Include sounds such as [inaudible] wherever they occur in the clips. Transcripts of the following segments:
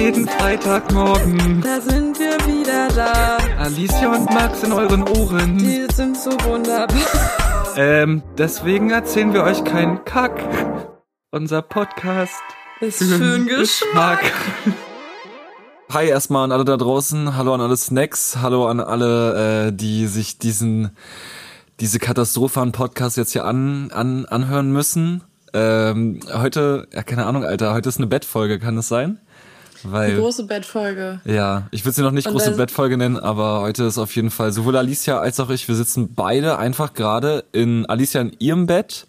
jeden Freitagmorgen. Da sind wir wieder da. Alicia und Max in euren Ohren. Die sind so wunderbar. Ähm, deswegen erzählen wir euch keinen Kack. Unser Podcast Ist für einen Geschmack. Hi erstmal an alle da draußen, hallo an alle Snacks, hallo an alle, äh, die sich diesen diese Katastrophe an Podcast jetzt hier an, an anhören müssen. Ähm, heute, ja keine Ahnung, Alter, heute ist eine Bettfolge, kann das sein? Weil, Eine große Bettfolge. ja, ich will sie noch nicht Und große Bettfolge nennen, aber heute ist auf jeden Fall sowohl Alicia als auch ich, wir sitzen beide einfach gerade in Alicia in ihrem Bett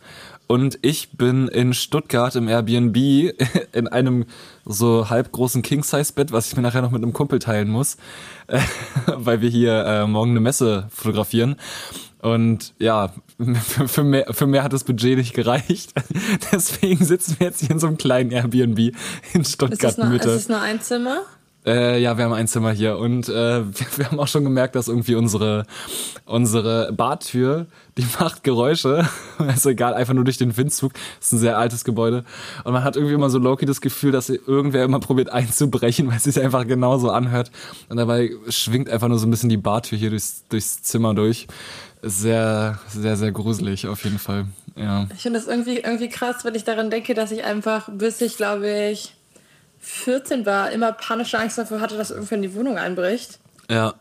und ich bin in Stuttgart im Airbnb [laughs] in einem so halb großen King-Size-Bett, was ich mir nachher noch mit einem Kumpel teilen muss, [laughs] weil wir hier äh, morgen eine Messe fotografieren. Und ja, für, für, mehr, für mehr hat das Budget nicht gereicht. [laughs] Deswegen sitzen wir jetzt hier in so einem kleinen Airbnb in Ist das, Stuttgart nur, ist das nur ein Zimmer? Äh, ja, wir haben ein Zimmer hier und äh, wir, [laughs] wir haben auch schon gemerkt, dass irgendwie unsere unsere Badtür, die [laughs] macht Geräusche. ist egal, einfach nur durch den Windzug. Das ist ein sehr altes Gebäude und man hat irgendwie immer so Loki das Gefühl, dass irgendwer immer probiert einzubrechen, weil es sich einfach genauso anhört und dabei schwingt einfach nur so ein bisschen die Badtür hier durchs durchs Zimmer durch. Sehr sehr sehr gruselig auf jeden Fall. Ja. Ich finde das irgendwie, irgendwie krass, wenn ich daran denke, dass ich einfach, bis ich glaube ich 14 war, immer panische Angst dafür hatte, dass irgendwer in die Wohnung einbricht. Ja.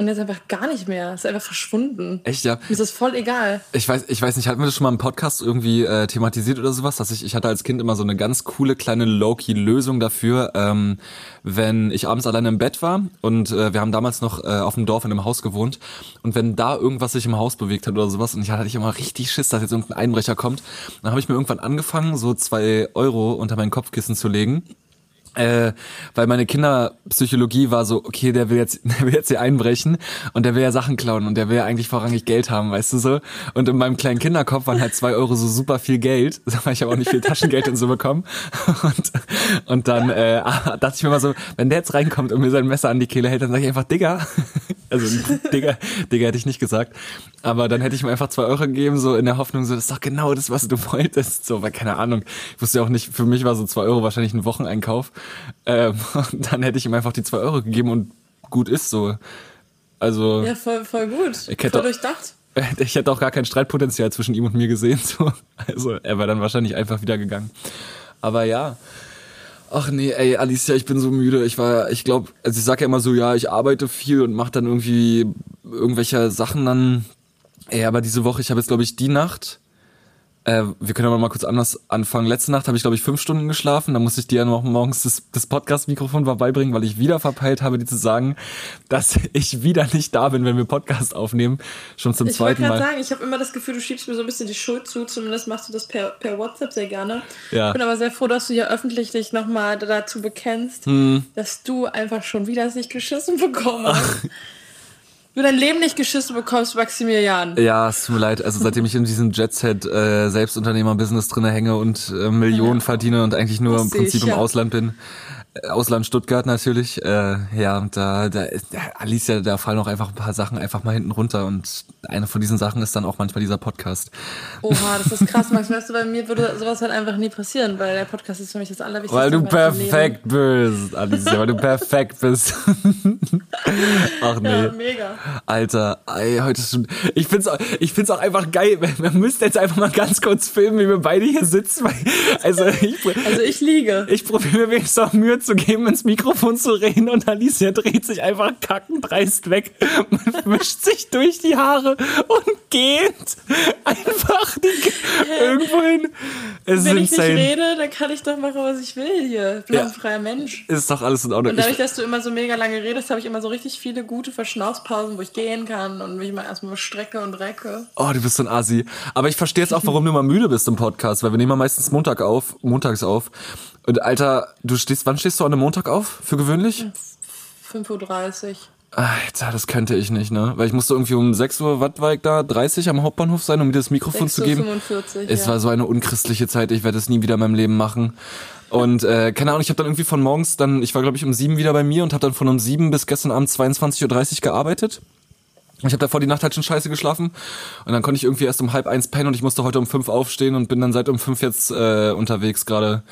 Und jetzt einfach gar nicht mehr. Ist einfach verschwunden. Echt ja. Mir ist das voll egal. Ich weiß, ich weiß nicht, hatten wir das schon mal im Podcast irgendwie äh, thematisiert oder sowas, dass ich, ich hatte als Kind immer so eine ganz coole kleine Low-Key-Lösung dafür, ähm, wenn ich abends alleine im Bett war und äh, wir haben damals noch äh, auf dem Dorf in einem Haus gewohnt und wenn da irgendwas sich im Haus bewegt hat oder sowas und ich hatte ich immer richtig Schiss, dass jetzt irgendein Einbrecher kommt, dann habe ich mir irgendwann angefangen, so zwei Euro unter mein Kopfkissen zu legen äh, weil meine Kinderpsychologie war so, okay, der will jetzt, [laughs] der will jetzt hier einbrechen und der will ja Sachen klauen und der will ja eigentlich vorrangig Geld haben, weißt du so. Und in meinem kleinen Kinderkopf waren halt zwei Euro so super viel Geld, [laughs] weil ich habe auch nicht viel Taschengeld und so bekommen. [laughs] Und, und dann äh, dachte ich mir mal so, wenn der jetzt reinkommt und mir sein Messer an die Kehle hält, dann sage ich einfach Digga. Also Digga, Digga hätte ich nicht gesagt. Aber dann hätte ich mir einfach zwei Euro gegeben, so in der Hoffnung, so, das ist doch genau das, was du wolltest. So, weil keine Ahnung. Ich wusste ja auch nicht, für mich war so zwei Euro wahrscheinlich ein Wocheneinkauf. Ähm, [laughs] und dann hätte ich ihm einfach die zwei Euro gegeben und gut ist so. Also Ja, voll, voll gut. Ich hätte- voll durchdacht. [laughs] ich hätte auch gar kein Streitpotenzial zwischen ihm und mir gesehen. So. Also er wäre dann wahrscheinlich einfach wieder gegangen. Aber ja. Ach nee, ey, Alicia, ich bin so müde. Ich war, ich glaube, also ich sag ja immer so, ja, ich arbeite viel und mache dann irgendwie irgendwelche Sachen dann. Ey, aber diese Woche, ich habe jetzt glaube ich die Nacht. Äh, wir können aber mal kurz anders anfangen. Letzte Nacht habe ich glaube ich fünf Stunden geschlafen. Da musste ich dir ja noch morgens das, das Podcast-Mikrofon vorbeibringen, weil ich wieder verpeilt habe, dir zu sagen, dass [laughs] ich wieder nicht da bin, wenn wir Podcast aufnehmen. Schon zum Ich wollte zweiten gerade Mal. sagen, ich habe immer das Gefühl, du schiebst mir so ein bisschen die Schuld zu. Zumindest machst du das per, per WhatsApp sehr gerne. Ja. Ich bin aber sehr froh, dass du hier öffentlich dich nochmal dazu bekennst, Hm. dass du einfach schon wieder es nicht geschissen bekommen hast. [laughs] Du dein Leben nicht geschissen bekommst, Maximilian. Ja, es tut mir leid. Also seitdem ich in diesem Jet-Set äh, Selbstunternehmer-Business drinne hänge und äh, Millionen verdiene und eigentlich nur Das im Prinzip ich, im ja. Ausland bin, Ausland Stuttgart natürlich, äh, ja, da, da, Alicia, da fallen auch einfach ein paar Sachen einfach mal hinten runter und eine von diesen Sachen ist dann auch manchmal dieser Podcast. Oha, das ist krass, Max. Weißt du, bei mir würde sowas halt einfach nie passieren, weil der Podcast ist für mich das Allerwichtigste. Weil du perfekt bist, Alicia, weil du perfekt bist. [laughs] Ach nee. Ja, mega. Alter, ey, heute ist schon. Ich find's, auch- ich find's auch einfach geil. Wir müssten jetzt einfach mal ganz kurz filmen, wie wir beide hier sitzen. Weil, also ich, Also ich liege. ich probiere mir wenigstens auch Mühe zu geben, ins Mikrofon zu reden und Alicia dreht sich einfach kackend dreist weg, [laughs] wischt sich durch die Haare und geht einfach irgendwo hin. Es ist Wenn ich nicht rede, dann kann ich doch machen, was ich will hier. Ich bin Ja. doch ein freier Mensch. Ist doch alles in Ordnung. Und dadurch, dass du immer so mega lange redest, habe ich immer so richtig viele gute Verschnaufspausen, wo ich gehen kann und mich mal erstmal strecke und recke. oh, du bist so ein Asi. Aber ich verstehe jetzt auch, warum du immer müde bist im Podcast, weil wir nehmen ja meistens Montag auf, montags auf. Und Alter, du stehst, wann stehst du an einem Montag auf? Für gewöhnlich? 5.30 Uhr. Alter, das könnte ich nicht, ne? Weil ich musste irgendwie um 6 Uhr, ich da, 30 am Hauptbahnhof sein, um mir das Mikrofon zu geben. 6.45 Uhr. Es ja. war so eine unchristliche Zeit, ich werde es nie wieder in meinem Leben machen. Und äh, keine Ahnung, ich habe dann irgendwie von morgens dann, ich war glaube ich um sieben wieder bei mir und habe dann von um sieben bis gestern Abend 22.30 Uhr gearbeitet. Ich habe davor die Nacht halt schon scheiße geschlafen und dann konnte ich irgendwie erst um halb eins pennen und ich musste heute um fünf aufstehen und bin dann seit um fünf jetzt äh, unterwegs gerade.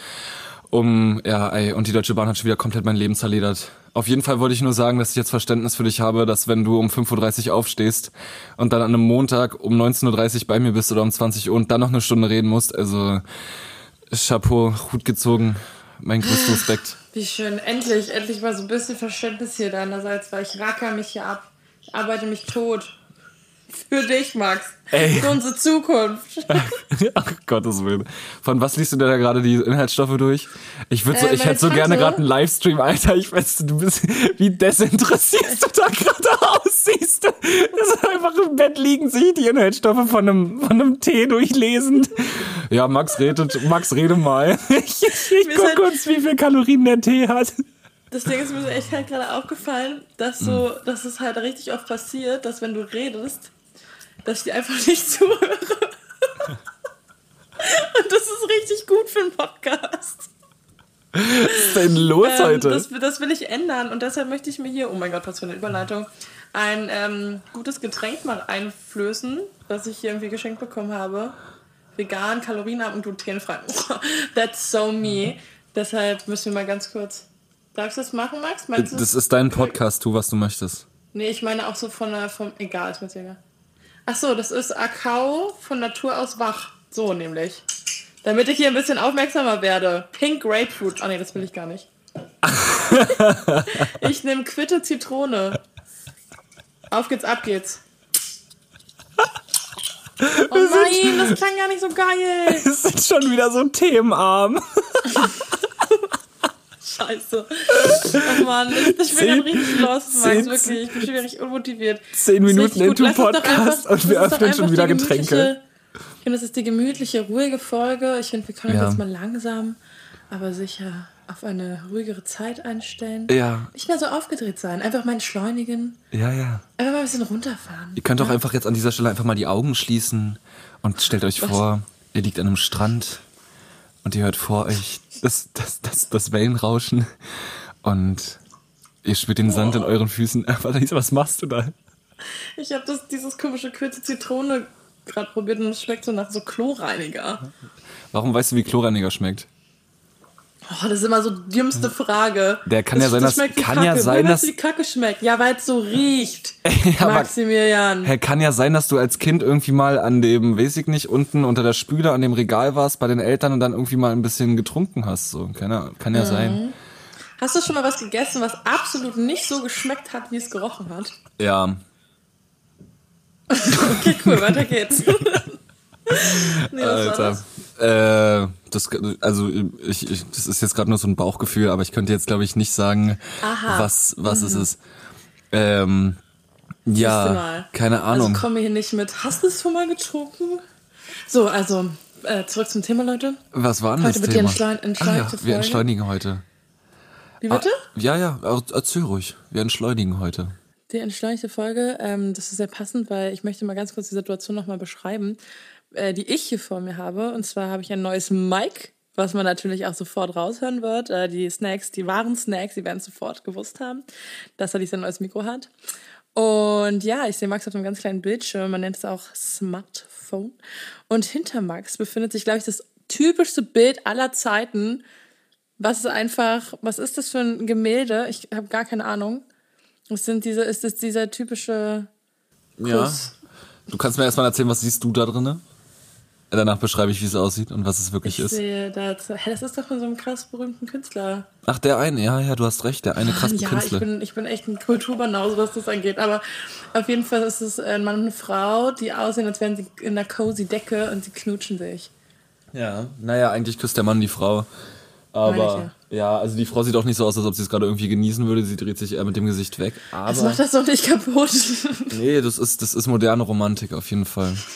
Um, ja, ey, und die Deutsche Bahn hat schon wieder komplett mein Leben zerledert. Auf jeden Fall wollte ich nur sagen, dass ich jetzt Verständnis für dich habe, dass wenn du um 5.30 Uhr aufstehst und dann an einem Montag um 19.30 Uhr bei mir bist oder um 20 Uhr und dann noch eine Stunde reden musst, also Chapeau, Hut gezogen, mein größter Respekt. Wie schön. Endlich, endlich mal so ein bisschen Verständnis hier deinerseits, weil ich racker mich hier ab. Ich arbeite mich tot. Für dich, Max. Ey. Für unsere Zukunft. [laughs] Ach Gottes Willen. Von was liest du denn da gerade die Inhaltsstoffe durch? Ich würde so, Äh, ich hätte so gerne gerade einen Livestream, Alter. Ich weiß, du bist, wie desinteressiert du da gerade aussiehst. Das ist einfach im Bett liegen, sich die Inhaltsstoffe von einem, von einem Tee durchlesen. Ja, Max redet, Max rede mal. [laughs] Ich, ich, ich guck halt- kurz, wie viel Kalorien der Tee hat. Das Ding ist mir so echt halt gerade aufgefallen, dass so, dass es halt richtig oft passiert, dass wenn du redest, dass ich dir einfach [laughs] nicht zuhöre. Und das ist richtig gut für einen Podcast. Was ist denn los Ähm, heute? das, das will ich ändern und deshalb möchte ich mir hier, oh mein Gott, was für eine Überleitung, ein ähm, gutes Getränk mal einflößen, was ich hier irgendwie geschenkt bekommen habe. Vegan, kalorienarm und glutenfrei. [laughs] That's so me. Deshalb müssen wir mal ganz kurz. Darfst du das machen, Max? Meinst du? das ist dein Podcast, tu, was du möchtest. Nee, ich meine auch so von der, vom, egal, ist mir egal. Ach so, das ist Akao von Natur aus wach. So nämlich. Damit ich hier ein bisschen aufmerksamer werde. Pink Grapefruit. Ah nee, das will ich gar nicht. [laughs] ich nehme Quitte Zitrone. Auf geht's, ab geht's. Oh nein, das klang gar nicht so geil. [laughs] Das ist schon wieder so themenarm. [laughs] Scheiße. Oh Mann, ich, ich bin Zehn- richtig lost, Max, wirklich. Ich bin schon richtig unmotiviert. Zehn Minuten into Podcast einfach- und wir öffnen schon wieder Getränke. Ich finde, das ist die gemütliche, ruhige Folge. Ich finde, wir können uns Ja. jetzt mal langsam, aber sicher auf eine ruhigere Zeit einstellen. Ja, Nicht mehr so aufgedreht sein. Einfach mal entschleunigen. ja, ja. Einfach mal ein bisschen runterfahren. Ihr könnt doch einfach jetzt an dieser Stelle einfach mal die Augen schließen und stellt euch vor, ihr liegt an einem Strand und ihr hört vor euch das, das, das, das Wellenrauschen und ihr spürt den Sand in euren Füßen. [laughs] Was machst du da? Ich habe dieses komische Kürze Zitrone gerade probiert und es schmeckt so nach so Chlorreiniger. Warum weißt du, wie Chlorreiniger schmeckt? Oh, das ist immer so die dümmste Frage. Der kann ja sein, dass- kann Kacke. ja sein, dass- du, wie Kacke schmeckt. Ja, weil es so riecht. [laughs] Ja, Maximilian. Hä, kann ja sein, dass du als Kind irgendwie mal an dem, weiß ich nicht, unten unter der Spüle an dem Regal warst bei den Eltern und dann irgendwie mal ein bisschen getrunken hast. So, kann ja, kann ja sein. Hast du schon mal was gegessen, was absolut nicht so geschmeckt hat, wie es gerochen hat? Ja. [laughs] Okay, cool, weiter geht's. [laughs] nee, was war Alter. das? Äh, das, also ich, ich, das ist jetzt gerade nur so ein Bauchgefühl, aber ich könnte jetzt glaube ich nicht sagen, Aha. was was es ist. Ähm, ja, keine Ahnung. Also komme hier nicht mit. Hast du es schon mal getrunken? So, also äh, zurück zum Thema, Leute. was war denn Heute das wird die Thema? entschleun- ah, ja, entschleunigte wir Folge. entschleunigen heute. Wie bitte? Ah, ja, ja, er- erzähl ruhig. Wir entschleunigen heute. Die entschleunigte Folge, ähm, das ist sehr passend, weil ich möchte mal ganz kurz die Situation nochmal beschreiben, äh, die ich hier vor mir habe. Und zwar habe ich ein neues Mic, was man natürlich auch sofort raushören wird. Äh, die Snacks, die wahren Snacks, die werden sofort gewusst haben, dass er dieses neues Mikro hat. Und ja, ich sehe Max auf einem ganz kleinen Bildschirm, man nennt es auch Smartphone. Und hinter Max befindet sich, glaube ich, das typischste Bild aller Zeiten. Was ist einfach, was ist das für ein Gemälde? Ich habe gar keine Ahnung. Es sind diese, ist es dieser typische Ja. Kuss. Du kannst mir erstmal erzählen, was siehst du da drinne? Danach beschreibe ich, wie es aussieht und was es wirklich Ich ist. sehe da, hä, das ist doch von so einem krass berühmten Künstler. Ach, der eine, ja, ja, du hast recht, der eine krasse ja, Künstler. ich bin, ich bin echt ein Kulturbanause, was das angeht. Aber auf jeden Fall ist es ein Mann und eine Frau, die aussehen, als wären sie in einer cozy Decke und sie knutschen sich. Ja, naja, eigentlich küsst der Mann die Frau. Aber ja. also die Frau sieht auch nicht so aus, als ob sie es gerade irgendwie genießen würde. Sie dreht sich eher mit dem Gesicht weg. Das Aber macht das doch nicht kaputt. nee, das ist das ist moderne Romantik auf jeden Fall. [laughs]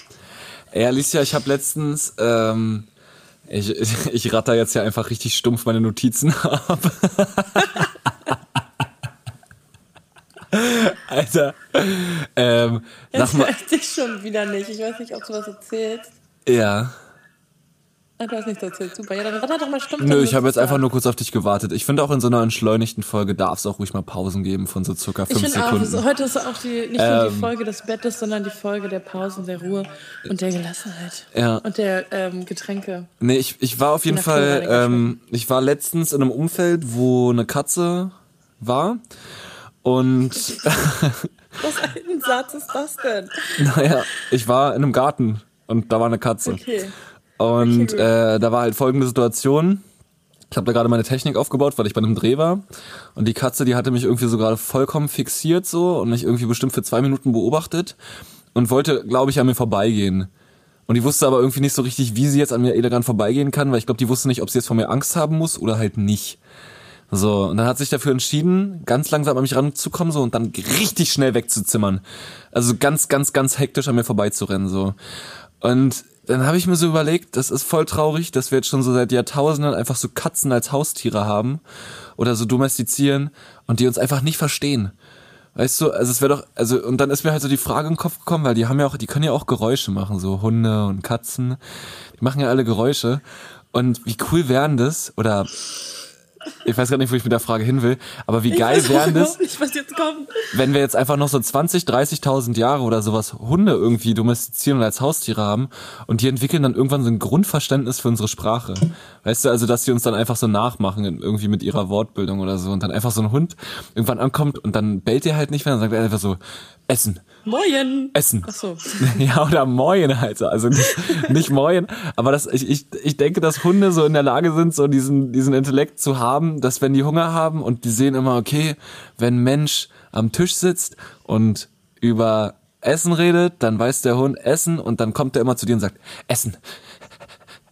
Ey, Alicia, ich habe letztens ähm, ich, [laughs] ich, ratter jetzt ja einfach richtig stumpf meine Notizen [laughs] ab. Alter. Ähm, sag Jetzt mal, weiß ich schon wieder nicht. Ich weiß nicht, ob du was erzählst. ja. Ah, du hast nichts erzählt. Super. Ja, dann ratter doch mal stumpf. Nö, ich habe jetzt einfach nur kurz auf dich gewartet. Ich finde auch in so einer entschleunigten Folge darf es auch ruhig mal Pausen geben von so circa Ich fünf auch, Sekunden. es- heute ist auch die, nicht nur die Ähm. Folge des Bettes, sondern die Folge der Pausen, der Ruhe und der Gelassenheit. Ja. Und der ähm, Getränke. Nee, ich, ich war auf jeden Fall, ähm, ich war letztens in einem Umfeld, wo eine Katze war. Und [laughs] Was ein Satz ist das denn? naja, ich war in einem Garten und da war eine Katze. Okay. Und äh, da war halt folgende Situation. Ich habe da gerade meine Technik aufgebaut, weil ich bei einem Dreh war. Und die Katze, die hatte mich irgendwie so gerade vollkommen fixiert so und mich irgendwie bestimmt für zwei Minuten beobachtet und wollte, glaube ich, an mir vorbeigehen. Und die wusste aber irgendwie nicht so richtig, wie sie jetzt an mir elegant vorbeigehen kann, weil ich glaube, die wusste nicht, ob sie jetzt vor mir Angst haben muss oder halt nicht. So, und dann hat sich dafür entschieden, ganz langsam an mich ranzukommen so und dann richtig schnell wegzuzimmern. Also ganz, ganz, ganz hektisch an mir vorbeizurennen so. Und dann habe ich mir so überlegt, das ist voll traurig, dass wir jetzt schon so seit Jahrtausenden einfach so Katzen als Haustiere haben oder so domestizieren und die uns einfach nicht verstehen. Weißt du, also es wäre doch, also und dann ist mir halt so die Frage im Kopf gekommen, weil die haben ja auch, die können ja auch Geräusche machen, so Hunde und Katzen, die machen ja alle Geräusche. Und wie cool wären das, oder ich weiß gar nicht, wo ich mit der Frage hin will, aber wie geil ich wären das, nicht, wenn wir jetzt einfach noch so 20, 30.000 Jahre oder sowas Hunde irgendwie domestizieren und als Haustiere haben und die entwickeln dann irgendwann so ein Grundverständnis für unsere Sprache. Weißt du, also dass die uns dann einfach so nachmachen irgendwie mit ihrer Wortbildung oder so und dann einfach so ein Hund irgendwann ankommt und dann bellt er halt nicht mehr, dann sagt einfach so Essen. Moin. Essen. Ach so. [laughs] Ja, oder Moin halt. Also nicht, nicht Moin. Aber das, ich, ich, ich denke, dass Hunde so in der Lage sind, so diesen, diesen Intellekt zu haben, dass wenn die Hunger haben und die sehen immer, okay, wenn ein Mensch am Tisch sitzt und über Essen redet, dann weiß der Hund Essen und dann kommt er immer zu dir und sagt, Essen,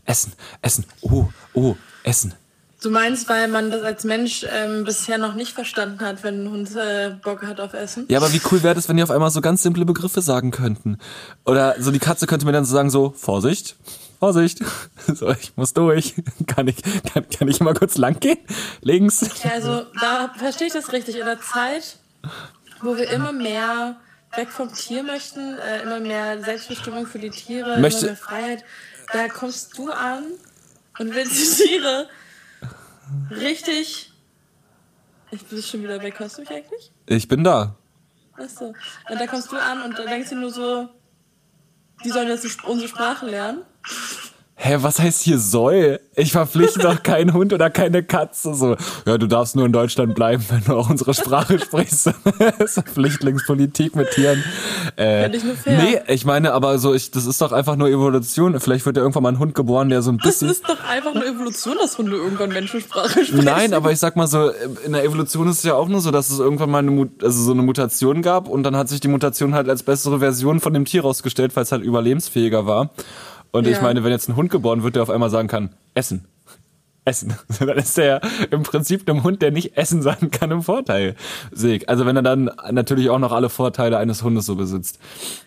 Essen, Essen, oh, oh, Essen. Du meinst, weil man das als Mensch ähm, bisher noch nicht verstanden hat, wenn ein Hund äh, Bock hat auf Essen? Ja, aber wie cool wäre das, wenn die auf einmal so ganz simple Begriffe sagen könnten? Oder so die Katze könnte mir dann so sagen so, Vorsicht, Vorsicht, [laughs] so, ich muss durch. [laughs] Kann ich, kann, kann ich mal kurz lang gehen? Links. Ja, also da verstehe ich das richtig. In der Zeit, wo wir immer mehr weg vom Tier möchten, äh, immer mehr Selbstbestimmung für die Tiere, Möchte- immer mehr Freiheit, da kommst du an und willst die Tiere richtig. Ich bin schon wieder weg. Hörst du mich eigentlich? Ich bin da. Achso. Und da kommst du an und da denkst du nur so, die sollen jetzt unsere Sprache lernen. Hä, was heißt hier soll? Ich verpflichte doch keinen Hund oder keine Katze. So, ja, du darfst nur in Deutschland bleiben, wenn du auch unsere Sprache sprichst. [laughs] das ist Flüchtlingspolitik mit Tieren. Äh, ich nur fair. nee, ich meine, aber so, ich, das ist doch einfach nur Evolution. Vielleicht wird ja irgendwann mal ein Hund geboren, der so ein Das bisschen. ist doch einfach eine Evolution, dass Hunde irgendwann Menschensprache sprechen. Nein, aber ich sag mal so, in der Evolution ist es ja auch nur so, dass es irgendwann mal eine, also so eine Mutation gab und dann hat sich die Mutation halt als bessere Version von dem Tier rausgestellt, weil es halt überlebensfähiger war. Und ich Ja. meine, wenn jetzt ein Hund geboren wird, der auf einmal sagen kann, essen. Essen. [laughs] Dann ist der ja im Prinzip einem Hund, der nicht essen sagen kann, im Vorteil. Ich. Also wenn er dann natürlich auch noch alle Vorteile eines Hundes so besitzt.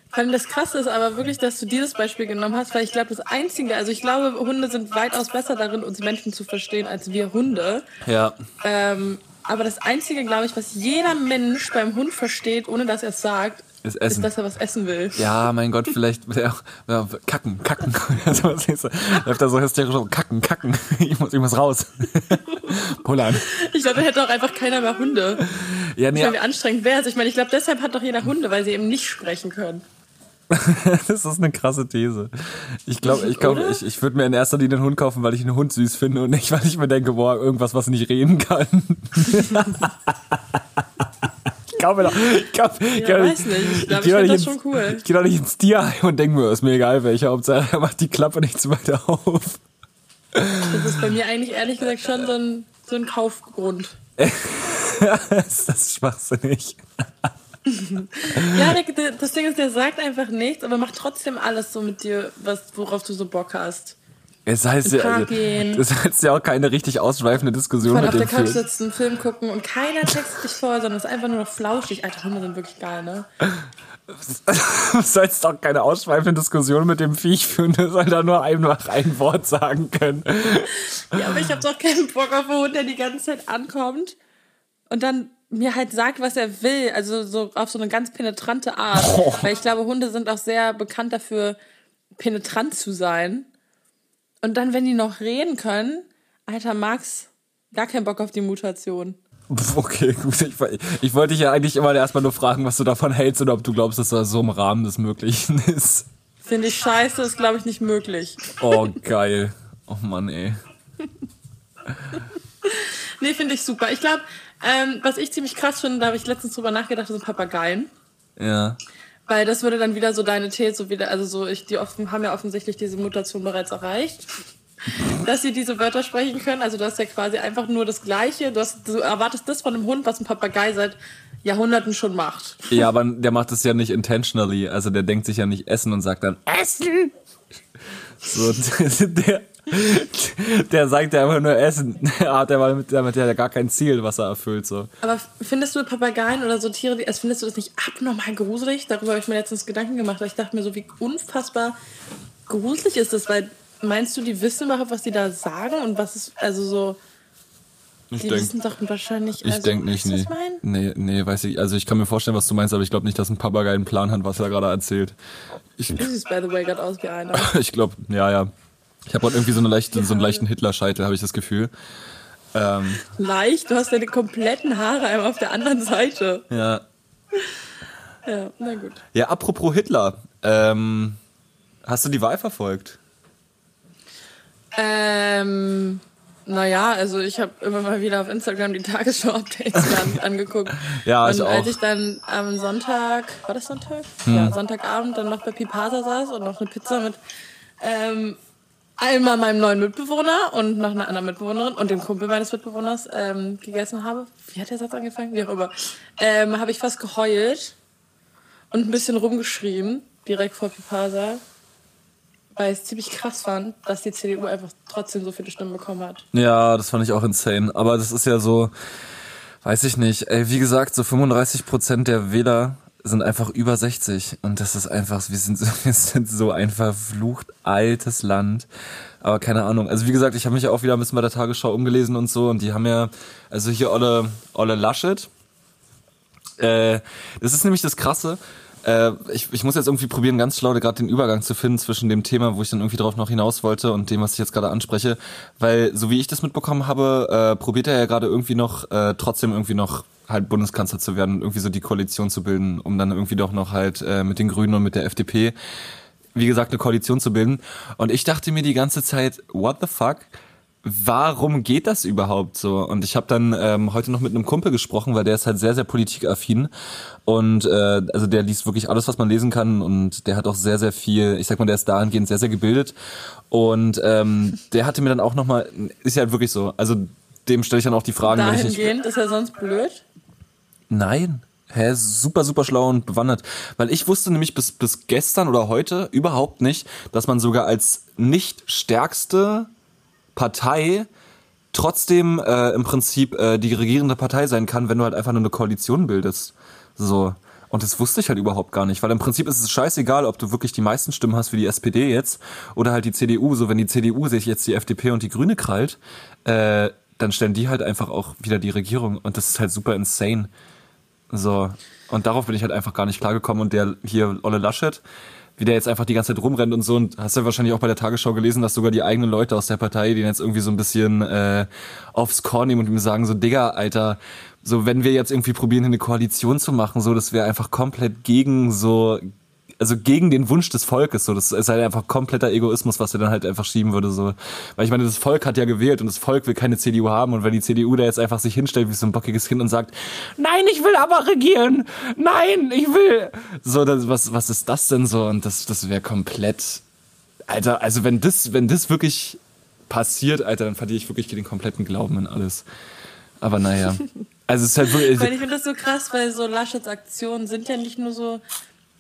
Vor allem das Krasse ist aber wirklich, dass du dieses Beispiel genommen hast, weil ich glaube, das Einzige, also ich glaube, Hunde sind weitaus besser darin, uns Menschen zu verstehen, als wir Hunde. Ja. Ähm, aber das Einzige, glaube ich, was jeder Mensch beim Hund versteht, ohne dass er es sagt, Ist ist, dass er was essen will. Ja, mein Gott, vielleicht wird er auch, ja, kacken, kacken. [laughs] Also, läuft da so hysterisch rum, kacken, kacken. [laughs] Ich muss, ich muss raus. [laughs] Pullern. Ich glaube, da hätte auch einfach keiner mehr Hunde. Ja, Ich nee, meine, wie anstrengend wäre es. Ich meine, ich glaube, deshalb hat doch jeder Hunde, weil sie eben nicht sprechen können. [laughs] das ist eine krasse These. Ich glaube, ich, glaub, ich, ich würde mir in erster Linie einen Hund kaufen, weil ich einen Hund süß finde und nicht, weil ich mir denke, boah, irgendwas, was nicht reden kann. [laughs] ich glaube doch, ich glaube, ich Ja, glaub, weiß nicht. Ich glaube, ich doch finde das ins- schon cool. Ich gehe doch nicht ins Tierheim und denke mir, ist mir egal welcher, Hauptsache er macht die Klappe nicht zu weit auf. Das ist bei mir eigentlich ehrlich gesagt schon so ein, so ein Kaufgrund. [laughs] ist das schwachsinnig. [laughs] Ja, der, der, das Ding ist, der sagt einfach nichts, aber macht trotzdem alles so mit dir, was, worauf du so Bock hast. Es heißt ja, also, das heißt ja auch keine richtig ausschweifende Diskussion mit auf der dem Couch Film. sitzen, Film gucken und keiner textet dich vor, sondern es ist einfach nur noch flauschig. Alter, Hunde sind wirklich geil, ne? [laughs] Du sollst doch keine ausschweifende Diskussion mit dem Viech führen, der soll da nur einfach ein Wort sagen können. Ja, aber ich habe doch keinen Bock auf einen Hund, der die ganze Zeit ankommt und dann mir halt sagt, was er will. Also so auf so eine ganz penetrante Art. Oh. Weil ich glaube, Hunde sind auch sehr bekannt dafür, penetrant zu sein. Und dann, wenn die noch reden können, Alter, Max, gar keinen Bock auf die Mutation. Okay, [laughs] gut. Ich, ich wollte dich ja eigentlich immer erstmal nur fragen, was du davon hältst oder ob du glaubst, dass das so im Rahmen des Möglichen [laughs] ist. Finde ich scheiße, ist glaube ich nicht möglich. Oh, geil. Oh Mann, ey. [laughs] nee, finde ich super. Ich glaube, ähm, was ich ziemlich krass finde, da habe ich letztens drüber nachgedacht, sind Papageien. Ja. Weil das würde dann wieder so deine These so wieder, also so, ich, die offen, haben ja offensichtlich diese Mutation bereits erreicht. [laughs] dass sie diese Wörter sprechen können. Also du hast ja quasi einfach nur das Gleiche. Du, hast, du erwartest das von einem Hund, was ein Papagei seit Jahrhunderten schon macht. Ja, aber der macht es ja nicht intentionally. Also der denkt sich ja nicht Essen und sagt dann Essen. [laughs] So, [laughs] der, [laughs] der sagt ja einfach nur Essen. [laughs] Er hat ja damit ja gar kein Ziel, was er erfüllt. So. Aber findest du Papageien oder so Tiere, also findest du das nicht abnormal gruselig? Darüber habe ich mir letztens Gedanken gemacht, weil ich dachte mir so, wie unfassbar gruselig ist das, weil meinst du, die wissen überhaupt, was die da sagen und was ist, also so. Ich die denk, wissen doch wahrscheinlich. Ich also, denke nicht, nee. Nee, nee, weiß ich. Also ich kann mir vorstellen, was du meinst, aber ich glaube nicht, dass ein Papagei einen Plan hat, was er gerade erzählt. Ich, du siehst, by the way, gerade aus wie einer. [laughs] ich glaube, ja, ja. Ich habe irgendwie so, eine leichte, ja. so einen leichten Hitler-Scheitel, habe ich das Gefühl. Ähm, Leicht? Du hast deine kompletten Haare einmal auf der anderen Seite. Ja. Ja, na gut. Ja, apropos Hitler. Ähm, hast du die Wahl verfolgt? Ähm, naja, also ich habe immer mal wieder auf Instagram die Tagesschau-Updates [laughs] angeguckt. ja, ich und auch. als ich dann am Sonntag, war das Sonntag? Hm. Ja, Sonntagabend dann noch bei Pipasa saß und noch eine Pizza mit ähm, einmal meinem neuen Mitbewohner und noch einer anderen Mitbewohnerin und dem Kumpel meines Mitbewohners ähm, gegessen habe. Wie hat der Satz angefangen? Wie auch immer. Ähm, habe ich fast geheult und ein bisschen rumgeschrien, direkt vor Pipasa weil ich es ziemlich krass fand, dass die CDU einfach trotzdem so viele Stimmen bekommen hat. Ja, das fand ich auch insane. Aber das ist ja so, weiß ich nicht. Ey, wie gesagt, so 35 Prozent der Wähler sind einfach über 60 und das ist einfach, wir sind, [laughs] wir sind so ein verflucht altes Land. Aber keine Ahnung. Also wie gesagt, ich habe mich auch wieder ein bisschen bei der Tagesschau umgelesen und so und die haben ja, also hier Olle, Olle Laschet. Äh, das ist nämlich das Krasse. Äh, ich, ich muss jetzt irgendwie probieren, ganz schlau gerade den Übergang zu finden zwischen dem Thema, wo ich dann irgendwie drauf noch hinaus wollte und dem, was ich jetzt gerade anspreche. Weil, so wie ich das mitbekommen habe, äh, probiert er ja gerade irgendwie noch, äh, trotzdem irgendwie noch halt Bundeskanzler zu werden und irgendwie so die Koalition zu bilden, um dann irgendwie doch noch halt äh, mit den Grünen und mit der FDP, wie gesagt, eine Koalition zu bilden. Und ich dachte mir die ganze Zeit, what the fuck? Warum geht das überhaupt so? Und ich habe dann ähm, heute noch mit einem Kumpel gesprochen, weil der ist halt sehr, sehr politikaffin und äh, also der liest wirklich alles, was man lesen kann und der hat auch sehr, sehr viel, ich sag mal, der ist dahingehend sehr, sehr gebildet und ähm, der hatte mir dann auch nochmal, ist ja halt wirklich so, also dem stelle ich dann auch die Fragen. Dahingehend, ist er sonst blöd? Nein. Hä, super, super schlau und bewandert. Weil ich wusste nämlich bis, bis gestern oder heute überhaupt nicht, dass man sogar als nicht stärkste Partei trotzdem äh, im Prinzip äh, die regierende Partei sein kann, wenn du halt einfach nur eine Koalition bildest. So. Und das wusste ich halt überhaupt gar nicht, weil im Prinzip ist es scheißegal, ob du wirklich die meisten Stimmen hast wie die SPD jetzt oder halt die CDU. So, wenn die CDU sich jetzt die FDP und die Grüne krallt, äh, dann stellen die halt einfach auch wieder die Regierung und das ist halt super insane. So. Und darauf bin ich halt einfach gar nicht klargekommen und der hier, Olle Laschet, wie der jetzt einfach die ganze Zeit rumrennt und so. Und hast du wahrscheinlich auch bei der Tagesschau gelesen, dass sogar die eigenen Leute aus der Partei den jetzt irgendwie so ein bisschen äh, aufs Korn nehmen und ihm sagen so, Digga, Alter, so wenn wir jetzt irgendwie probieren, eine Koalition zu machen, so, das wäre einfach komplett gegen so also gegen den Wunsch des Volkes. So, das ist halt einfach kompletter Egoismus, was er dann halt einfach schieben würde. So, weil ich meine, das Volk hat ja gewählt und das Volk will keine CDU haben und wenn die CDU da jetzt einfach sich hinstellt wie so ein bockiges Kind und sagt, nein, ich will aber regieren, nein, ich will, so, das, was was ist das denn so? Und das das wäre komplett, Alter, also wenn das wenn das wirklich passiert, Alter, dann verliere ich wirklich den kompletten Glauben in alles. Aber naja. [laughs] Also es ist halt wirklich. Ich finde das so krass, weil so Laschets Aktionen sind ja nicht nur so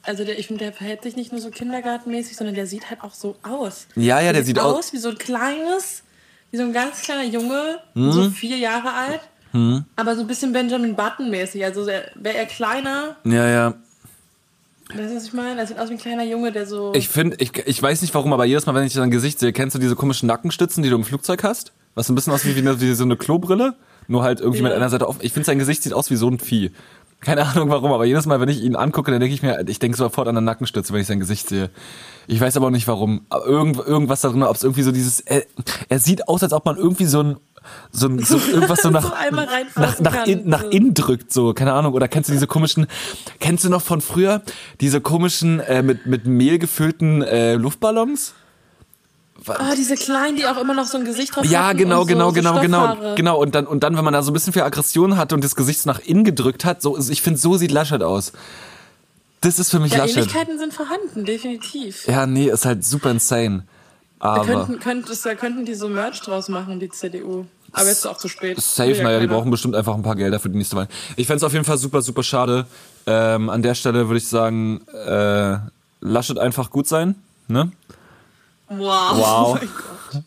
also der, ich finde, der verhält sich nicht nur so kindergartenmäßig, sondern der sieht halt auch so aus. Ja, ja, der, der sieht, sieht aus wie so ein kleines, wie so ein ganz kleiner Junge, hm. so vier Jahre alt, hm. aber so ein bisschen Benjamin Button mäßig. Also wäre er kleiner. Ja, ja. Weißt du, was ich meine? Er sieht aus wie ein kleiner Junge, der so. Ich finde, ich, ich weiß nicht warum, aber jedes Mal, wenn ich sein Gesicht sehe, kennst du diese komischen Nackenstützen, die du im Flugzeug hast? Was ein bisschen aussieht wie, wie, wie so eine Klobrille, nur halt irgendwie ja. mit einer Seite offen. Ich finde, sein Gesicht sieht aus wie so ein Vieh. Keine Ahnung warum, aber jedes Mal, wenn ich ihn angucke, dann denke ich mir, ich denke sofort an eine Nackenstütze, wenn ich sein Gesicht sehe. Ich weiß aber auch nicht warum. Aber irgend, irgendwas da drin, ob es irgendwie so dieses, er, er sieht aus, als ob man irgendwie so ein so, ein, so [laughs] irgendwas so nach, So nach, nach, kann. in, nach So. innen drückt, so, keine Ahnung. Oder kennst du diese komischen, kennst du noch von früher, diese komischen, äh, mit, mit Mehl gefüllten äh, Luftballons? Oh, diese kleinen, die auch immer noch so ein Gesicht drauf Ja, hatten genau, und so, genau, so genau, genau, genau. Und dann, und dann, wenn man da so ein bisschen viel Aggression hat und das Gesicht nach innen gedrückt hat, so, ich finde, so sieht Laschet aus. Das ist für mich Ja, Laschet. Ähnlichkeiten sind vorhanden, definitiv. Ja, nee, ist halt super insane. Da Aber könnten, könntest, da könnten die so Merch draus machen, die CDU. Aber jetzt ist auch zu spät. safe, naja, die brauchen bestimmt einfach ein paar Gelder für die nächste Wahl. Ich fänd's auf jeden Fall super, super schade. Ähm, an der Stelle würde ich sagen, äh, Laschet einfach gut sein, ne? Wow. Wow. [laughs] Oh.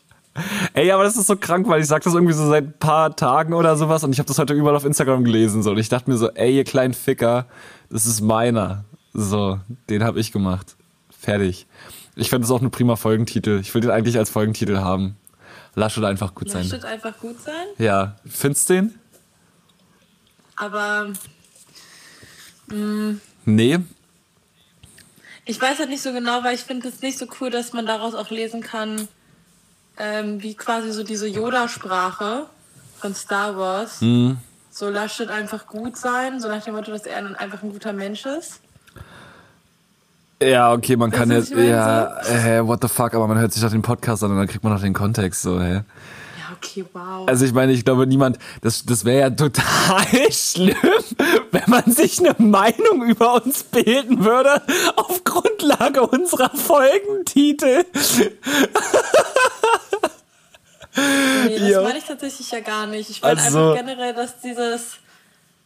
Ey, aber das ist so krank, weil ich sag das irgendwie so seit ein paar Tagen oder sowas und ich habe das heute überall auf Instagram gelesen so und ich dachte mir so, ey, ihr kleinen Ficker, das ist meiner. So, den habe ich gemacht. Fertig. Ich finde das auch ein prima Folgentitel. Ich will den eigentlich als Folgentitel haben. Laschet einfach gut sein. Laschet einfach gut sein, Ja, findest du den? aber Nee. Ich weiß halt nicht so genau, weil ich finde es nicht so cool, dass man daraus auch lesen kann, ähm, wie quasi so diese Yoda-Sprache von Star Wars. Mhm. So Laschet einfach gut sein, so nach dem Motto, dass er ein- einfach ein guter Mensch ist. Ja, okay, man kann jetzt, ja, äh, what the fuck, aber man hört sich doch den Podcast an und dann kriegt man noch den Kontext, so, hä? Ja, okay, wow. Also ich meine, ich glaube niemand, das, das wäre ja total [laughs] schlimm, wenn man sich eine Meinung über uns bilden würde auf Grundlage unserer Folgentitel. Nee, das Ja. meine ich tatsächlich ja gar nicht. Ich meine Also- einfach generell, dass dieses.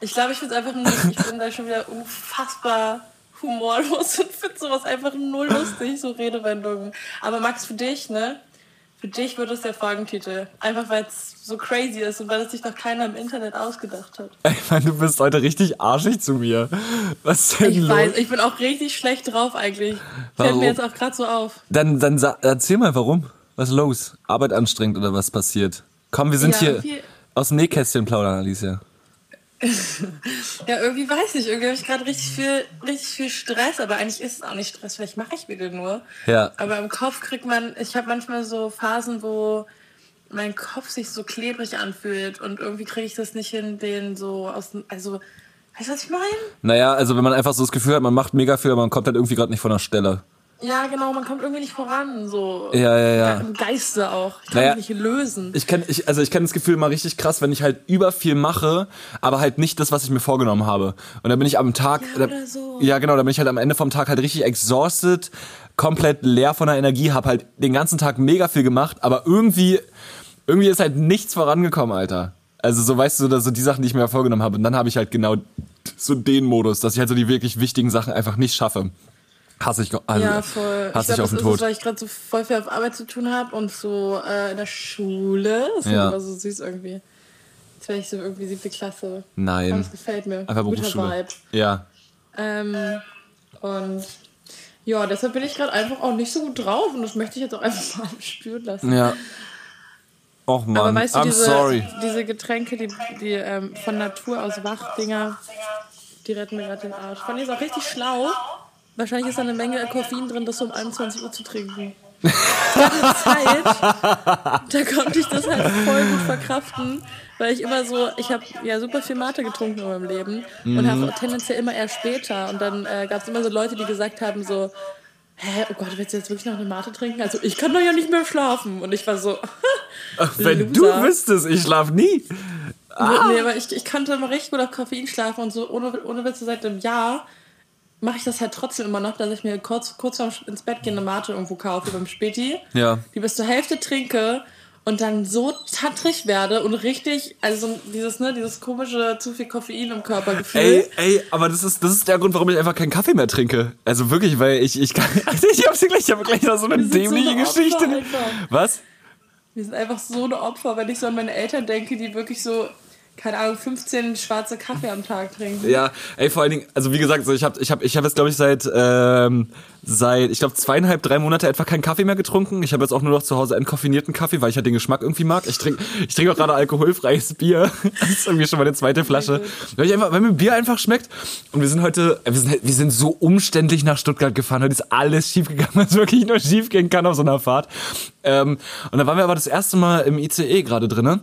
Ich glaube, ich finde es einfach nur. Ich bin da schon wieder unfassbar humorlos und finde sowas einfach null lustig, so Redewendungen. Aber Max, für dich, ne? Für dich wird es der Folgentitel. Einfach weil es so crazy ist und weil es sich noch keiner im Internet ausgedacht hat. [laughs] Ich meine, du bist heute richtig arschig zu mir. Was ist denn Ich los? weiß, ich bin auch richtig schlecht drauf eigentlich. Fällt mir jetzt auch gerade so auf. Dann, dann erzähl mal, warum? Was ist los? Arbeit anstrengend oder was passiert? Komm, wir sind Ja, hier aus dem Nähkästchen plaudern, Alicia. Ja, irgendwie weiß ich, irgendwie habe ich gerade richtig viel, richtig viel Stress, aber eigentlich ist es auch nicht Stress, vielleicht mache ich wieder nur. Ja. Aber im Kopf kriegt man, ich habe manchmal so Phasen, wo mein Kopf sich so klebrig anfühlt und irgendwie kriege ich das nicht hin, den so aus dem, also, weißt du, was ich meine? Naja, also wenn man einfach so das Gefühl hat, man macht mega viel, aber man kommt halt irgendwie gerade nicht von der Stelle. Ja, genau, man kommt irgendwie nicht voran, so. Ja, ja, ja. Im Geiste auch. Ich kann Naja, mich nicht lösen. Ich kenn, ich, also ich kenne das Gefühl mal richtig krass, wenn ich halt über viel mache, aber halt nicht das, was ich mir vorgenommen habe. Und dann bin ich am Tag, Ja, da, oder so. ja genau, dann bin ich halt am Ende vom Tag halt richtig exhausted, komplett leer von der Energie, hab halt den ganzen Tag mega viel gemacht, aber irgendwie, irgendwie ist halt nichts vorangekommen, Alter. Also so weißt du, so, so die Sachen, die ich mir vorgenommen habe. Und dann habe ich halt genau so den Modus, dass ich halt so die wirklich wichtigen Sachen einfach nicht schaffe. Hasse ich, also, ja, voll. hasse ich, glaub, auf den Tod. Ist weil ich gerade so voll viel auf Arbeit zu tun habe und so äh, in der Schule. Das ist Ja. immer so süß irgendwie. Jetzt wäre ich so irgendwie siebte Klasse. Aber Nein. das gefällt mir. Einfach Guter Berufsschule. Vibe. Ja. Ähm, und ja, deshalb bin ich gerade einfach auch nicht so gut drauf und das möchte ich jetzt auch [laughs] einfach mal spüren lassen. Ja. Och man, Aber weißt du, I'm diese, sorry. diese Getränke, die, die ähm, von Natur aus Wach-Dinger, die retten mir gerade den Arsch. Fand ich auch richtig schlau. Wahrscheinlich ist da eine Menge Koffein drin, das so um 21 Uhr zu trinken. Zeit, da konnte ich das halt voll gut verkraften, weil ich immer so, ich habe ja super viel Mate getrunken in meinem Leben und Mhm. habe tendenziell immer eher später. Und dann äh, gab es immer so Leute, die gesagt haben so, hä, oh Gott, willst du jetzt wirklich noch eine Mate trinken? Also ich kann doch ja nicht mehr schlafen. Und ich war so, [laughs] Wenn du wüsstest, ich schlaf nie. Nee, aber ich, ich konnte immer richtig gut auf Koffein schlafen und so ohne, ohne Witz seit einem Jahr mache ich das halt trotzdem immer noch, dass ich mir kurz, kurz vorm ins Bett gehen eine Mate irgendwo kaufe beim Späti, Ja. die bis zur Hälfte trinke und dann so tattrig werde und richtig, also so dieses, ne, dieses komische zu viel Koffein im Körper Gefühl. Ey, ey, aber das ist, das ist der Grund, warum ich einfach keinen Kaffee mehr trinke. Also wirklich, weil ich, ich kann, [laughs] also ich hab's gleich, ich hab gleich noch so eine so dämliche eine Opfer Geschichte. einfach. Was? Wir sind einfach so eine Opfer, wenn ich so an meine Eltern denke, die wirklich so keine Ahnung, 15 schwarze Kaffee am Tag trinken. Ja, ey, vor allen Dingen, also wie gesagt, so ich habe ich hab, ich hab jetzt, glaube ich, seit, ähm, seit, ich glaube, zweieinhalb, drei Monate etwa keinen Kaffee mehr getrunken. Ich habe jetzt auch nur noch zu Hause entkoffinierten Kaffee, weil ich halt den Geschmack irgendwie mag. Ich trinke ich trink auch gerade alkoholfreies Bier. [laughs] Das ist irgendwie schon mal eine zweite Flasche. Weil, ich einfach, weil mir Bier einfach schmeckt. Und wir sind heute, wir sind, wir sind so umständlich nach Stuttgart gefahren. Heute ist alles schief gegangen, [laughs] was wirklich nur schief gehen kann auf so einer Fahrt. Ähm, und da waren wir aber das erste Mal im ICE gerade drinnen.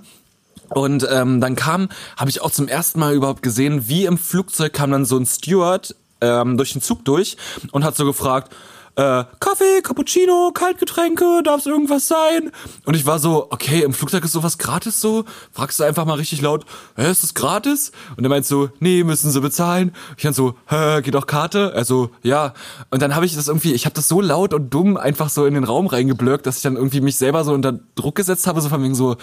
Und ähm, dann kam, habe ich auch zum ersten Mal überhaupt gesehen, wie im Flugzeug kam dann so ein Steward ähm, durch den Zug durch und hat so gefragt, äh, Kaffee, Cappuccino, Kaltgetränke, darf es irgendwas sein? Und ich war so, okay, im Flugzeug ist sowas gratis so? Fragst du einfach mal richtig laut, hä, ist das gratis? Und er meint so, nee, müssen sie bezahlen. Ich dann so, hä, geht doch Karte? Also, ja. Und dann habe ich das irgendwie, ich habe das so laut und dumm einfach so in den Raum reingeblöckt, dass ich dann irgendwie mich selber so unter Druck gesetzt habe, so von wegen so,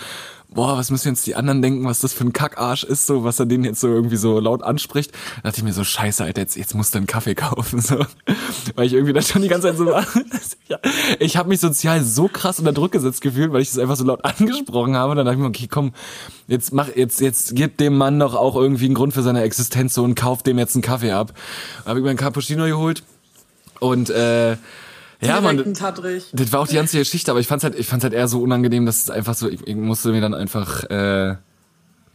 boah, was müssen jetzt die anderen denken, was das für ein Kackarsch ist, so, was er denen jetzt so irgendwie so laut anspricht. Da dachte ich mir so, scheiße, Alter, jetzt, jetzt musst du einen Kaffee [laughs] kaufen, so. Weil ich irgendwie da schon die ganze Zeit so war. [laughs] ich habe mich sozial so krass unter Druck gesetzt gefühlt, weil ich das einfach so laut [laughs] angesprochen habe. dann dachte ich mir, okay, komm, jetzt mach, jetzt, jetzt gib dem Mann doch auch irgendwie einen Grund für seine Existenz so und kauf dem jetzt einen Kaffee ab. Dann habe ich mir einen Cappuccino geholt und, äh, ja, man, das war auch die ganze Geschichte, aber ich fand's halt, ich fand's halt eher so unangenehm, dass es einfach so, ich, ich musste mir dann einfach äh,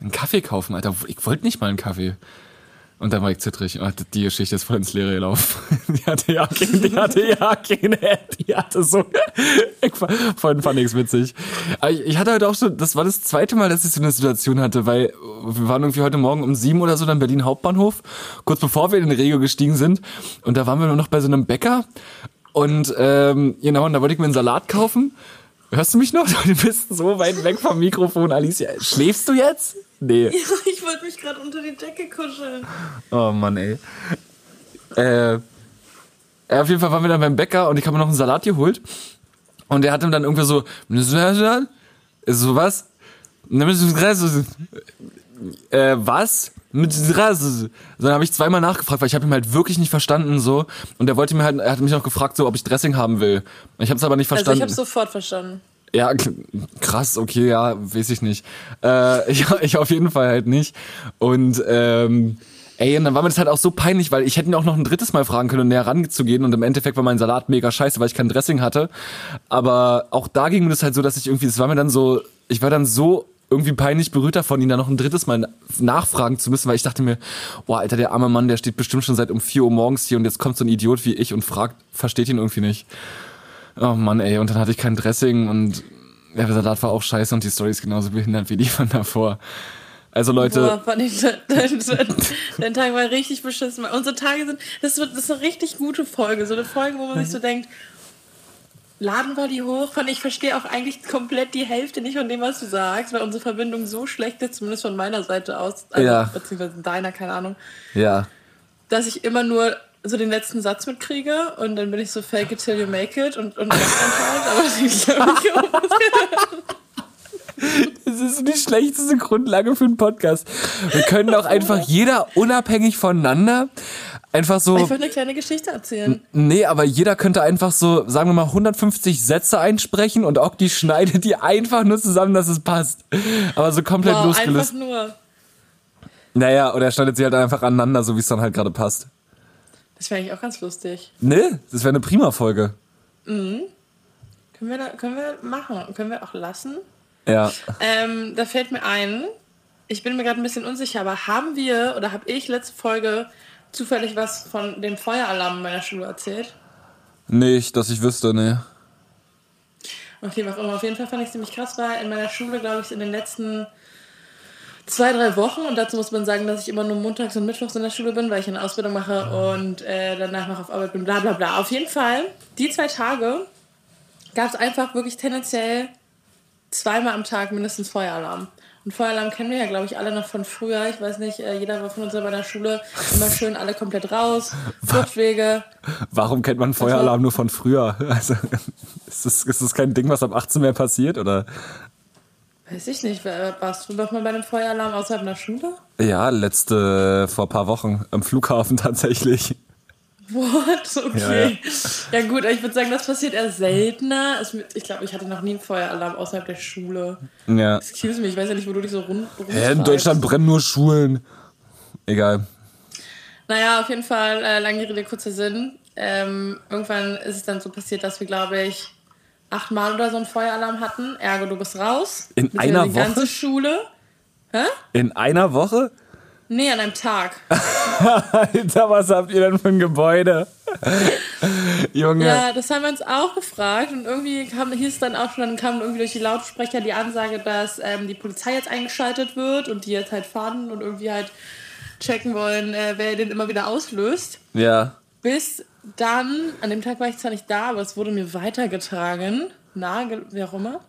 einen Kaffee kaufen, Alter. Ich wollte nicht mal einen Kaffee. Und dann war ich zittrig. Oh, die Geschichte ist voll ins Leere gelaufen. [laughs] Die hatte ja keine, die hatte ja keine, die hatte so, [laughs] ich vorhin fand ich's witzig. Aber ich, ich hatte heute auch schon, das war das zweite Mal, dass ich so eine Situation hatte, weil wir waren irgendwie heute Morgen um sieben oder so dann Berlin Hauptbahnhof, kurz bevor wir in den Regio gestiegen sind. Und da waren wir nur noch bei so einem Bäcker und ähm, genau, und da wollte ich mir einen Salat kaufen. Hörst du mich noch? [laughs] Du bist so weit weg vom Mikrofon, Alicia. Schläfst du jetzt? Nee. Ja, ich wollte mich gerade unter die Decke kuscheln. Oh Mann, ey. Äh, auf jeden Fall waren wir dann beim Bäcker und ich habe mir noch einen Salat geholt. Und der hat ihm dann irgendwie so, so was? Äh, was? Mit dann habe ich zweimal nachgefragt, weil ich habe ihm halt wirklich nicht verstanden so und er wollte mir halt er hat mich noch gefragt so, ob ich Dressing haben will. Ich habe es aber nicht verstanden. Also ich habe sofort verstanden. Ja, krass, okay, ja, weiß ich nicht. Äh, [laughs] ich, ich auf jeden Fall halt nicht. Und ähm, ey, und dann war mir das halt auch so peinlich, weil ich hätte ihn auch noch ein drittes Mal fragen können, um näher ranzugehen. Und im Endeffekt war mein Salat mega scheiße, weil ich kein Dressing hatte. Aber auch da ging mir das halt so, dass ich irgendwie, das war mir dann so, ich war dann so irgendwie peinlich berührt davon, ihn da noch ein drittes Mal nachfragen zu müssen, weil ich dachte mir, boah, Alter, der arme Mann, der steht bestimmt schon seit um 4 Uhr morgens hier und jetzt kommt so ein Idiot wie ich und fragt, versteht ihn irgendwie nicht. Oh Mann, ey, und dann hatte ich kein Dressing und der Salat war auch scheiße und die Story ist genauso behindert wie die von davor. Also Leute. Boah, fand ich, [laughs] dein, dein Tag war richtig beschissen. Unsere Tage sind, das ist eine richtig gute Folge. So eine Folge, wo man sich so denkt, laden wir die hoch. Und ich verstehe auch eigentlich komplett die Hälfte nicht von dem, was du sagst, weil unsere Verbindung so schlecht ist, zumindest von meiner Seite aus, also, ja. beziehungsweise deiner, keine Ahnung. Ja. Dass ich immer nur so den letzten Satz mitkriege und dann bin ich so fake it till you make it und, und aber ich glaube [laughs] Das ist die schlechteste Grundlage für einen Podcast. Wir können auch einfach jeder unabhängig voneinander einfach so. Ich würde eine kleine Geschichte erzählen. Nee, aber jeder könnte einfach so, sagen wir mal, 150 Sätze einsprechen und auch [laughs] die schneidet die einfach nur zusammen, dass es passt. Aber so komplett wow, losgelöst. Einfach nur. Naja, oder er schneidet sie halt einfach aneinander, so wie es dann halt gerade passt. Das wäre eigentlich auch ganz lustig. Nee, das wäre eine prima Folge. Mhm. Können wir, da, können wir machen. Können wir auch lassen. Ja. Ähm, da fällt mir ein, ich bin mir gerade ein bisschen unsicher, aber haben wir oder habe ich letzte Folge zufällig was von dem Feueralarm in meiner Schule erzählt? Nicht, dass ich wüsste, nee. Okay, was auch Auf jeden Fall fand ich es ziemlich krass, weil in meiner Schule, glaube ich, in den letzten zwei, drei Wochen, und dazu muss man sagen, dass ich immer nur montags und mittwochs in der Schule bin, weil ich eine Ausbildung mache und äh, danach noch auf Arbeit bin, bla bla bla. Auf jeden Fall, die zwei Tage gab es einfach wirklich tendenziell zweimal am Tag mindestens Feueralarm. Und Feueralarm kennen wir ja, glaube ich, alle noch von früher. Ich weiß nicht, äh, jeder war von uns bei der Schule immer schön alle komplett raus, [laughs] Fluchtwege. Warum kennt man Feueralarm also, nur von früher? [laughs] Also, ist das, ist das kein Ding, was ab 18 mehr passiert, oder? Weiß ich nicht. Warst du doch mal bei einem Feueralarm außerhalb einer Schule? Ja, letzte, vor ein paar Wochen am Flughafen [laughs] tatsächlich. What? [laughs] Okay. Ja, ja. gut, ich würde sagen, das passiert eher seltener. Ich glaube, ich hatte noch nie einen Feueralarm außerhalb der Schule. Ja. Excuse me, ich weiß ja nicht, wo du dich so rund Hä, in Deutschland brennen nur Schulen. Egal. Naja, auf jeden Fall, äh, lange Rede, kurzer Sinn. Ähm, irgendwann ist es dann so passiert, dass wir, glaube ich, achtmal oder so einen Feueralarm hatten. Ergo, du bist raus. In einer die Woche? Die ganze Schule. Hä? In einer Woche? Nee, an einem Tag. [laughs] [laughs] Alter, was habt ihr denn für ein Gebäude? [laughs] Junge. Ja, das haben wir uns auch gefragt und irgendwie kam, hieß es dann auch schon, dann kam irgendwie durch die Lautsprecher die Ansage, dass ähm, die Polizei jetzt eingeschaltet wird und die jetzt halt fahren und irgendwie halt checken wollen, äh, wer den immer wieder auslöst. Ja. Bis dann, an dem Tag war ich zwar nicht da, aber es wurde mir weitergetragen, nahe, wie auch immer,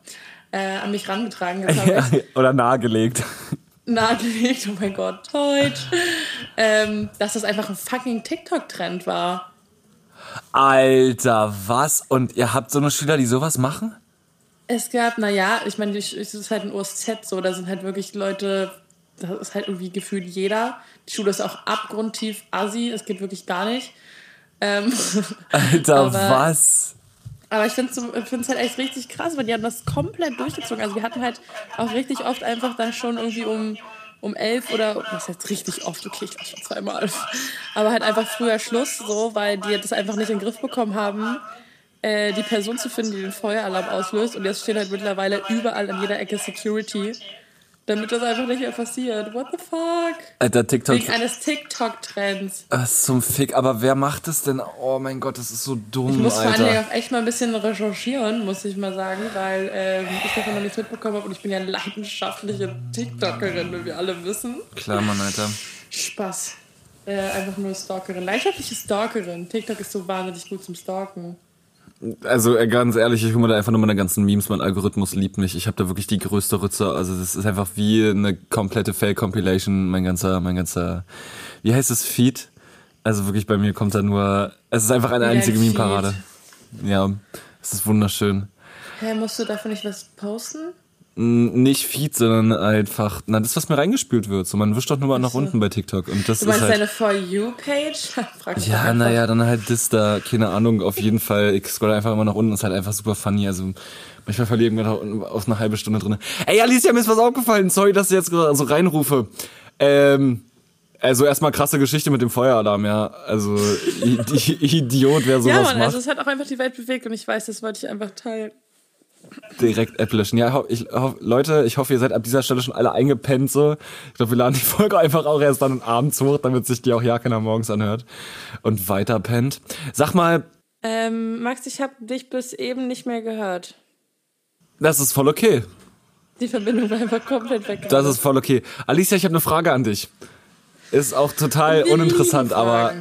äh, an mich rangetragen. [laughs] Ja, oder nahegelegt nahegelegt, oh mein Gott, Deutsch, ähm, dass das einfach ein fucking TikTok-Trend war. Alter, was? Und ihr habt so eine Schüler, die sowas machen? Es gab, naja, ich meine, es ist halt ein OSZ so, da sind halt wirklich Leute, das ist halt irgendwie gefühlt jeder. Die Schule ist auch abgrundtief assi, es geht wirklich gar nicht. Ähm, [laughs] Alter, was? Aber ich finde es halt echt richtig krass, weil die haben das komplett durchgezogen. Also wir hatten halt auch richtig oft einfach dann schon irgendwie um, um elf oder, was heißt richtig oft, okay, ich glaube schon zweimal. Aber halt einfach früher Schluss, so, weil die das einfach nicht in den Griff bekommen haben, äh, die Person zu finden, die den Feueralarm auslöst. Und jetzt stehen halt mittlerweile überall an jeder Ecke Security damit das einfach nicht mehr passiert. What the fuck? Alter, TikTok. Wegen eines TikTok-Trends. Was zum Fick? Aber wer macht das denn? Oh mein Gott, das ist so dumm, Ich muss Alter. vor allem auch echt mal ein bisschen recherchieren, muss ich mal sagen, weil ähm, ich davon noch nichts mitbekommen habe und ich bin ja leidenschaftliche TikTokerin, wie wir alle wissen. Klar, Mann, Alter. Spaß. Äh, einfach nur Stalkerin. Leidenschaftliche Stalkerin. TikTok ist so wahnsinnig gut zum Stalken. Also äh, ganz ehrlich, ich hole mir da einfach nur meine ganzen Memes, mein Algorithmus liebt mich. Ich habe da wirklich die größte Rütze. Also das ist einfach wie eine komplette Fake-Compilation, mein ganzer, mein ganzer, wie heißt es, Feed? Also wirklich bei mir kommt da nur, es ist einfach eine ja, einzige Meme-Parade. Ja, es ist wunderschön. Hä, hey, musst du dafür nicht was posten? Nicht Feed, sondern einfach, na, das, was mir reingespült wird. So, man wischt doch nur mal nach unten bei TikTok. Und das du meinst ist halt, deine For You-Page? [laughs] ja, naja, dann halt das da, keine Ahnung, auf jeden Fall. Ich scroll einfach immer nach unten, ist halt einfach super funny. Also, manchmal verliere ich mir da auf eine halbe Stunde drin. Ey, Alicia, mir ist was aufgefallen. Sorry, dass ich jetzt so reinrufe. Ähm, also erstmal krasse Geschichte mit dem Feueralarm, ja. Also [laughs] Idiot, wer sowas ja, Mann, macht. also es hat auch einfach die Welt bewegt und ich weiß, das wollte ich einfach teilen direkt App löschen. Ja, ich, hoff, Leute, ich hoffe, ihr seid ab dieser Stelle schon alle eingepennt so. Ich glaube, wir laden die Folge einfach auch erst dann abends hoch, damit sich die auch ja keiner morgens anhört und weiter pennt. Sag mal. Ähm, Max, ich habe dich bis eben nicht mehr gehört. Das ist voll okay. Die Verbindung war einfach komplett weg. Das ist voll okay. Alicia, ich habe eine Frage an dich. Ist auch total uninteressant, aber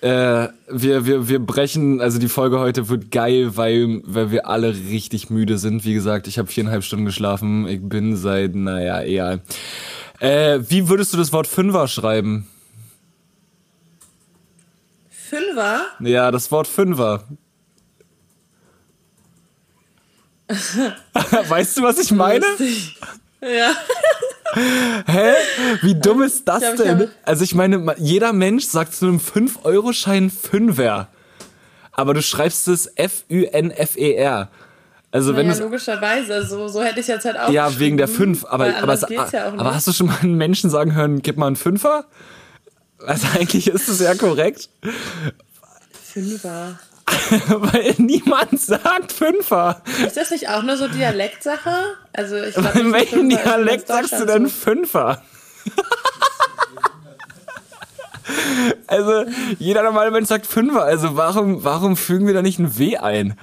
äh, wir, wir, wir brechen, also die Folge heute wird geil, weil, weil wir alle richtig müde sind. Wie gesagt, ich habe viereinhalb Stunden geschlafen. Ich bin seit, naja, egal. Äh, wie würdest du das Wort Fünfer schreiben? Fünfer? Ja, das Wort Fünfer. [laughs] [laughs] weißt du, was ich meine? Lustig. Ja. Hä? Wie dumm ist das ich glaub, denn? also ich meine, jeder Mensch sagt zu einem 5-Euro-Schein Fünfer. Aber du schreibst es F-Ü-N-F-E-R. Also naja, wenn du logischerweise, so, so hätte ich jetzt halt auch. Ja, wegen der 5. Aber, aber, ja aber hast du schon mal einen Menschen sagen hören, gib mal einen Fünfer? Also [laughs] eigentlich ist es ja korrekt. Fünfer. [laughs] Weil niemand sagt Fünfer. Ist das nicht auch nur so Dialektsache? Also ich glaub, In welchem Dialekt sagst du denn Fünfer? [laughs] also jeder normale Mensch sagt Fünfer. Also warum, warum fügen wir da nicht ein W ein?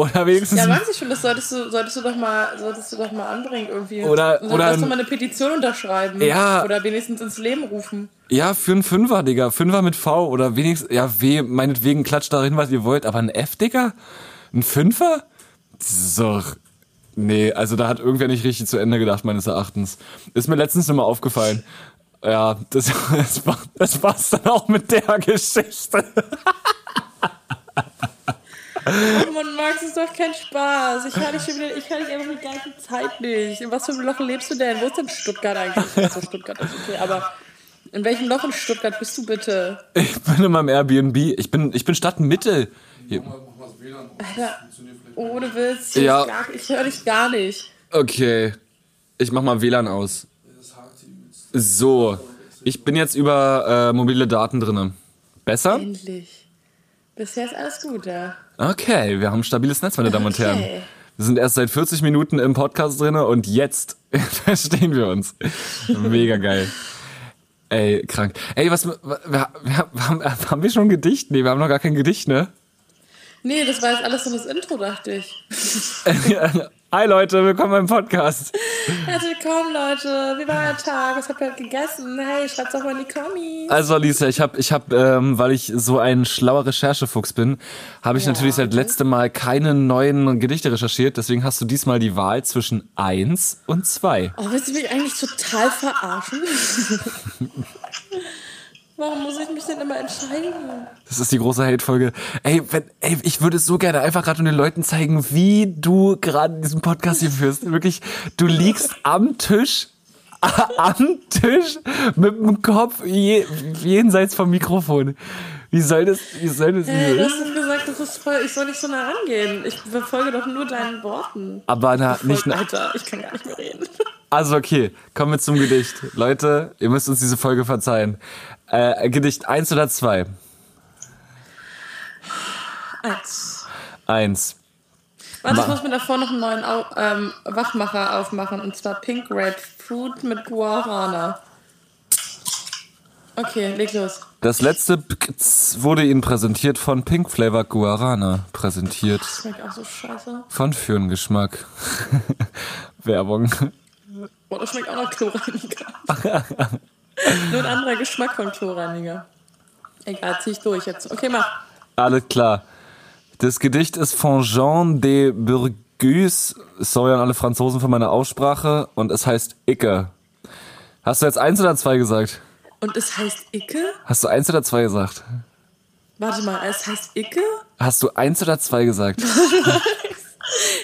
Oder wenigstens. Ja, weiß ich schon, das solltest du, solltest du doch mal, solltest du doch mal anbringen irgendwie. Oder, oder. Doch mal eine Petition unterschreiben. Ja. Oder wenigstens ins Leben rufen. Ja, für einen Fünfer, Digga. Fünfer mit V oder wenigstens, ja, W, meinetwegen klatscht darin, was ihr wollt, aber ein F, Digga? Ein Fünfer? So. Nee, also da hat irgendwer nicht richtig zu Ende gedacht, meines Erachtens. Ist mir letztens immer aufgefallen. Ja, das, [laughs] das, war, das war's dann auch mit der Geschichte. [laughs] Oh Mann, Max, ist doch kein Spaß. Ich höre dich schon wieder, ich höre dich einfach die ganze Zeit nicht. In was für einem Loch lebst du denn? Wo ist denn Stuttgart eigentlich? Also Stuttgart ist okay, aber In welchem Loch in Stuttgart bist du bitte? Ich bin in meinem Airbnb. Ich bin, ich bin Stadtmitte. Hier. Alter, ohne Witz. Ich, Ja. gar- ich höre dich gar nicht. Okay. Ich mach mal WLAN aus. So. Ich bin jetzt über äh, mobile Daten drinne. Besser? Endlich. Bisher ist alles gut, ja. Okay, wir haben ein stabiles Netz, meine Damen und Herren. Okay. Wir sind erst seit 40 Minuten im Podcast drinne und jetzt [laughs] verstehen wir uns. Mega geil. Ey, krank. Ey, was, wir, haben, haben wir schon ein Gedicht? Nee, wir haben noch gar kein Gedicht, ne? Nee, das war jetzt alles so das Intro, dachte ich. [laughs] [laughs] Hi Leute, willkommen beim Podcast. Herzlich willkommen, Leute. Wie war euer Tag? Was habt ihr heute gegessen? Hey, schreibt's doch mal in die Kommis. Also Lisa, ich habe, ich hab, ähm, weil ich so ein schlauer Recherchefuchs bin, habe ich Ja. natürlich seit letztem Mal keine neuen Gedichte recherchiert. Deswegen hast du diesmal die Wahl zwischen eins und zwei. Oh, willst du mich eigentlich total verarschen? [laughs] Warum muss ich mich denn immer entscheiden? Das ist die große Hate-Folge. Ey, wenn, ey, ich würde so gerne einfach gerade den Leuten zeigen, wie du gerade diesen Podcast hier führst. Wirklich, du liegst am Tisch, [laughs] am Tisch mit dem Kopf je, jenseits vom Mikrofon. Wie soll das, wie soll das, Hey, du hast doch gesagt, das ist voll, ich soll nicht so nah rangehen. Ich verfolge doch nur deinen Worten. aber na, nicht, na, Alter, ich kann gar nicht mehr reden. also okay, kommen wir zum Gedicht. Leute, ihr müsst uns diese Folge verzeihen. Äh, Gedicht eins oder zwei? Eins. Eins. Warte, ich Ma- muss mir davor noch einen neuen Au ähm, Wachmacher aufmachen. Und zwar Pink Grapefruit mit Guarana. Okay, leg los. Das letzte Pkz wurde Ihnen präsentiert von Pink Flavor Guarana. Präsentiert Schmeckt auch so scheiße. von Fürngeschmack. [laughs] Werbung. Boah, das schmeckt auch nach Chlorreiniger. [laughs] Nur ein anderer Geschmack von Chlorreiniger. Egal, zieh ich durch jetzt. Okay, mach. Alles klar. Das Gedicht ist von Jean de Burgus. Sorry an alle Franzosen für meine Aussprache. Und es heißt Icke. Hast du jetzt eins oder zwei gesagt? Und es heißt Icke? Hast du eins oder zwei gesagt? Warte mal, es heißt Icke? Hast du eins oder zwei gesagt? [laughs]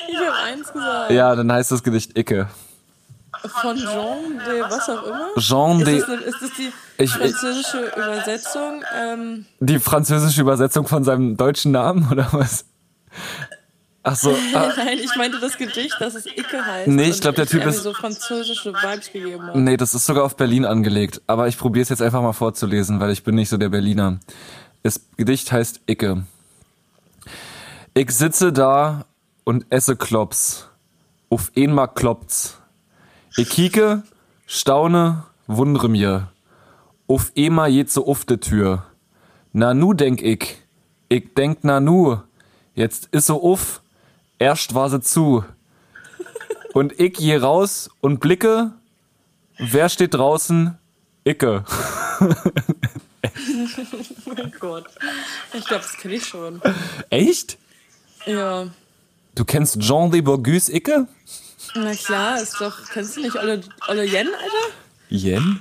Ich habe eins gesagt. Ja, dann heißt das Gedicht Icke. Von Jean de was auch immer? Jean Ist de... das, eine, ist das die Ich- französische Übersetzung? Ähm, Die französische Übersetzung von seinem deutschen Namen, oder was? Ach so. [laughs] ah, Nein, ich meinte das Gedicht, dass es Icke heißt. Nee, ich und glaub, der Typ ist- so französische Vibes gegeben hat. Nee, das ist sogar auf Berlin angelegt. Aber ich probiere es jetzt einfach mal vorzulesen, weil ich bin nicht so der Berliner. Das Gedicht heißt Icke. Ich sitze da und esse Klops. Auf einmal kloppt's. Ich kieke, staune, wundere mir. Auf einmal geht so auf de Tür. Na nu denk ich. Ich denk na nu. Jetzt is so uff. Erst war sie zu. Und ich geh raus und blicke, Wer steht draußen? Icke. Oh [laughs] mein Gott. Ich glaube, das kenne ich schon. Echt? Ja. Du kennst Jean de Bourgus Icke? Na klar, ist doch. Kennst du nicht Olle, Olle Yen, Alter? Jen?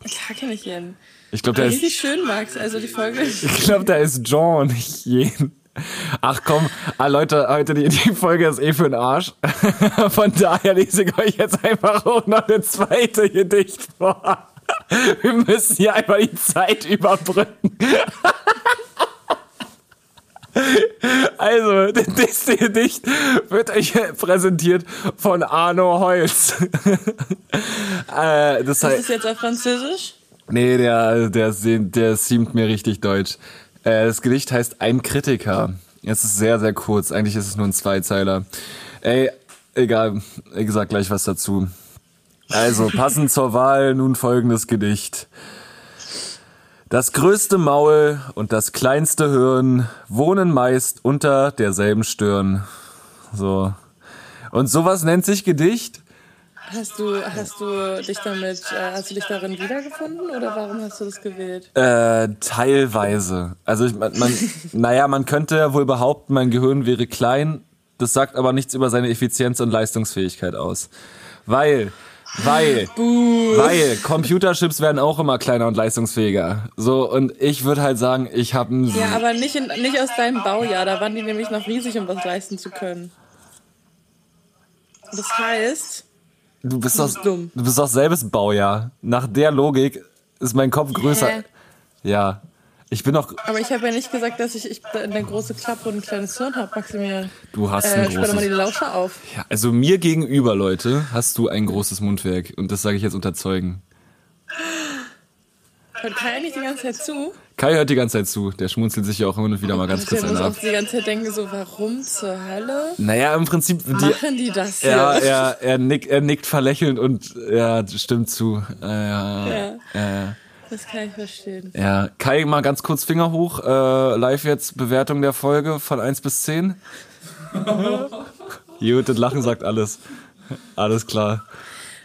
Klar kenne ich Yen. Ich glaube, der ist, Richtig schön, Max. Also die Folge. [laughs] ich glaub, der ist Jean, nicht Jen. Ach komm, ah, Leute, heute die, die Folge ist eh für den Arsch. [laughs] Von daher lese ich euch jetzt einfach auch noch eine zweite Gedicht vor. Wir müssen hier einfach die Zeit überbrücken. [laughs] Also, [laughs] das nächste Gedicht wird euch präsentiert von Arno Holz. [laughs] äh, das Ist heißt, das jetzt auf Französisch? nee, der, der, der seemt mir richtig deutsch. Äh, das Gedicht heißt Ein Kritiker. Es ist sehr, sehr kurz. Eigentlich ist es nur ein Zweizeiler. Ey, egal. Ich sag gleich was dazu. Also, passend zur Wahl nun folgendes Gedicht. Das größte Maul und das kleinste Hirn wohnen meist unter derselben Stirn. So. Und sowas nennt sich Gedicht? Hast du, hast du dich damit, äh, hast du dich darin wiedergefunden oder warum hast du das gewählt? Äh, teilweise. Also ich, man, man, [laughs] naja, man könnte ja wohl behaupten, mein Gehirn wäre klein. Das sagt aber nichts über seine Effizienz und Leistungsfähigkeit aus. Weil, weil, weil Computerchips werden auch immer kleiner und leistungsfähiger. So, und ich würde halt sagen, ich habe ein... Ja, aber nicht, in, nicht aus deinem Baujahr. Da waren die nämlich noch riesig, um was leisten zu können. Das heißt, Du bist doch, bist dumm. du bist doch selbes Baujahr. Nach der Logik ist mein Kopf größer. Hä? Ja. Ich bin doch, Aber ich habe ja nicht gesagt, dass ich, ich eine große Klappe und ein kleines Hirn habe, Maximilian. du hast Äh, ein sperr doch mal die großes. Lauscher auf. Ja, also mir gegenüber, Leute, hast du ein großes Mundwerk. Und das sage ich jetzt unter Zeugen. Hört Kai nicht die ganze Zeit zu? Kai hört die ganze Zeit zu. Der schmunzelt sich ja auch immer und wieder mal ganz kurz muss einen ab. auch die ganze Zeit denken, so, warum zur Hölle Naja, im Prinzip, die, machen die das hier? ja, er, er, nickt, er nickt verlächelnd und ja, stimmt zu. Äh, ja, Ja. Ja. Das kann ich verstehen. Ja, Kai, mal ganz kurz Finger hoch. Äh, live jetzt Bewertung der Folge von 1 bis 10. [laughs] Gut, das Lachen sagt alles. Alles klar.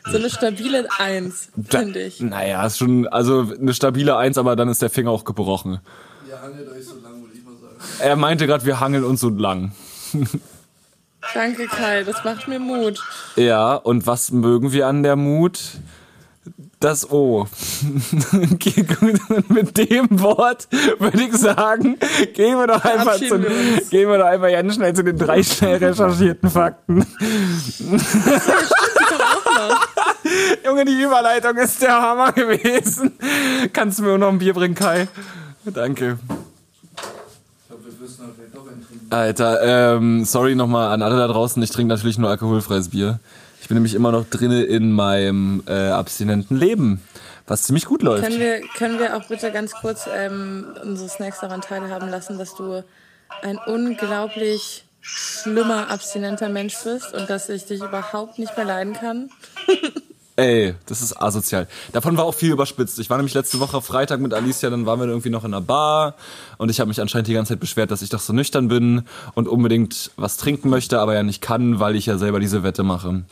So eine stabile Eins, Da- finde ich. Naja, ist schon, also eine stabile Eins, aber dann ist der Finger auch gebrochen. Ihr hangelt euch so lang, würde ich mal sagen. Er meinte gerade, wir hangeln uns so lang. Danke, Kai, das macht mir Mut. Ja, und was mögen wir an der Mut? Das O. [laughs] Mit dem Wort würde ich sagen, gehen wir doch einfach zu, wir gehen wir doch einfach ganz schnell zu den drei schnell recherchierten Fakten. [laughs] Junge, die Überleitung ist der Hammer gewesen. Kannst du mir noch ein Bier bringen, Kai? Danke. Ich glaube, wir müssen halt. Alter, ähm, sorry nochmal an alle da draußen. Ich trinke natürlich nur alkoholfreies Bier. Ich bin nämlich immer noch drinne in meinem äh, abstinenten Leben, was ziemlich gut läuft. Können wir, können wir auch bitte ganz kurz ähm, unsere Snacks daran teilhaben lassen, dass du ein unglaublich schlimmer, abstinenter Mensch bist und dass ich dich überhaupt nicht mehr leiden kann? [laughs] Ey, das ist asozial. Davon war auch viel überspitzt. Ich war nämlich letzte Woche Freitag mit Alicia, dann waren wir irgendwie noch in einer Bar und ich habe mich anscheinend die ganze Zeit beschwert, dass ich doch so nüchtern bin und unbedingt was trinken möchte, aber ja nicht kann, weil ich ja selber diese Wette mache.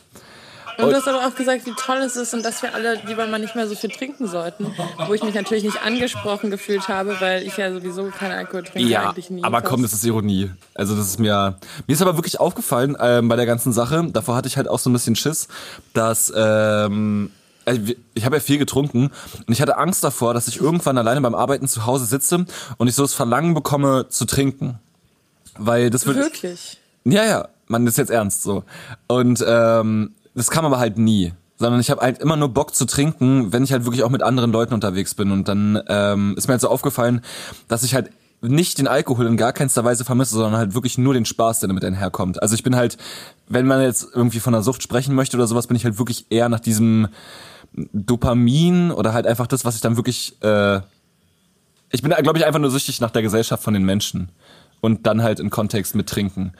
Und du hast aber auch gesagt, wie toll es ist und dass wir alle lieber mal nicht mehr so viel trinken sollten. Wo ich mich natürlich nicht angesprochen gefühlt habe, weil ich ja sowieso keinen Alkohol trinke. Ja, eigentlich nie aber fast. komm, das ist Ironie. Also das ist mir, mir ist aber wirklich aufgefallen ähm, bei der ganzen Sache. Davor hatte ich halt auch so ein bisschen Schiss, dass ähm, wir- ich habe ja viel getrunken und ich hatte Angst davor, dass ich irgendwann alleine beim Arbeiten zu Hause sitze und ich so das Verlangen bekomme zu trinken, weil das wird Wirklich. ja, ja, man ist jetzt ernst so. Und ähm, das kam aber halt nie. Sondern ich habe halt immer nur Bock zu trinken, wenn ich halt wirklich auch mit anderen Leuten unterwegs bin. Und dann ähm, ist mir halt so aufgefallen, dass ich halt nicht den Alkohol in gar keinster Weise vermisse, sondern halt wirklich nur den Spaß, der damit einherkommt. Also ich bin halt, wenn man jetzt irgendwie von einer Sucht sprechen möchte oder sowas, bin ich halt wirklich eher nach diesem Dopamin oder halt einfach das, was ich dann wirklich äh, ich bin, glaube ich, einfach nur süchtig nach der Gesellschaft von den Menschen. Und dann halt in Kontext mit Trinken.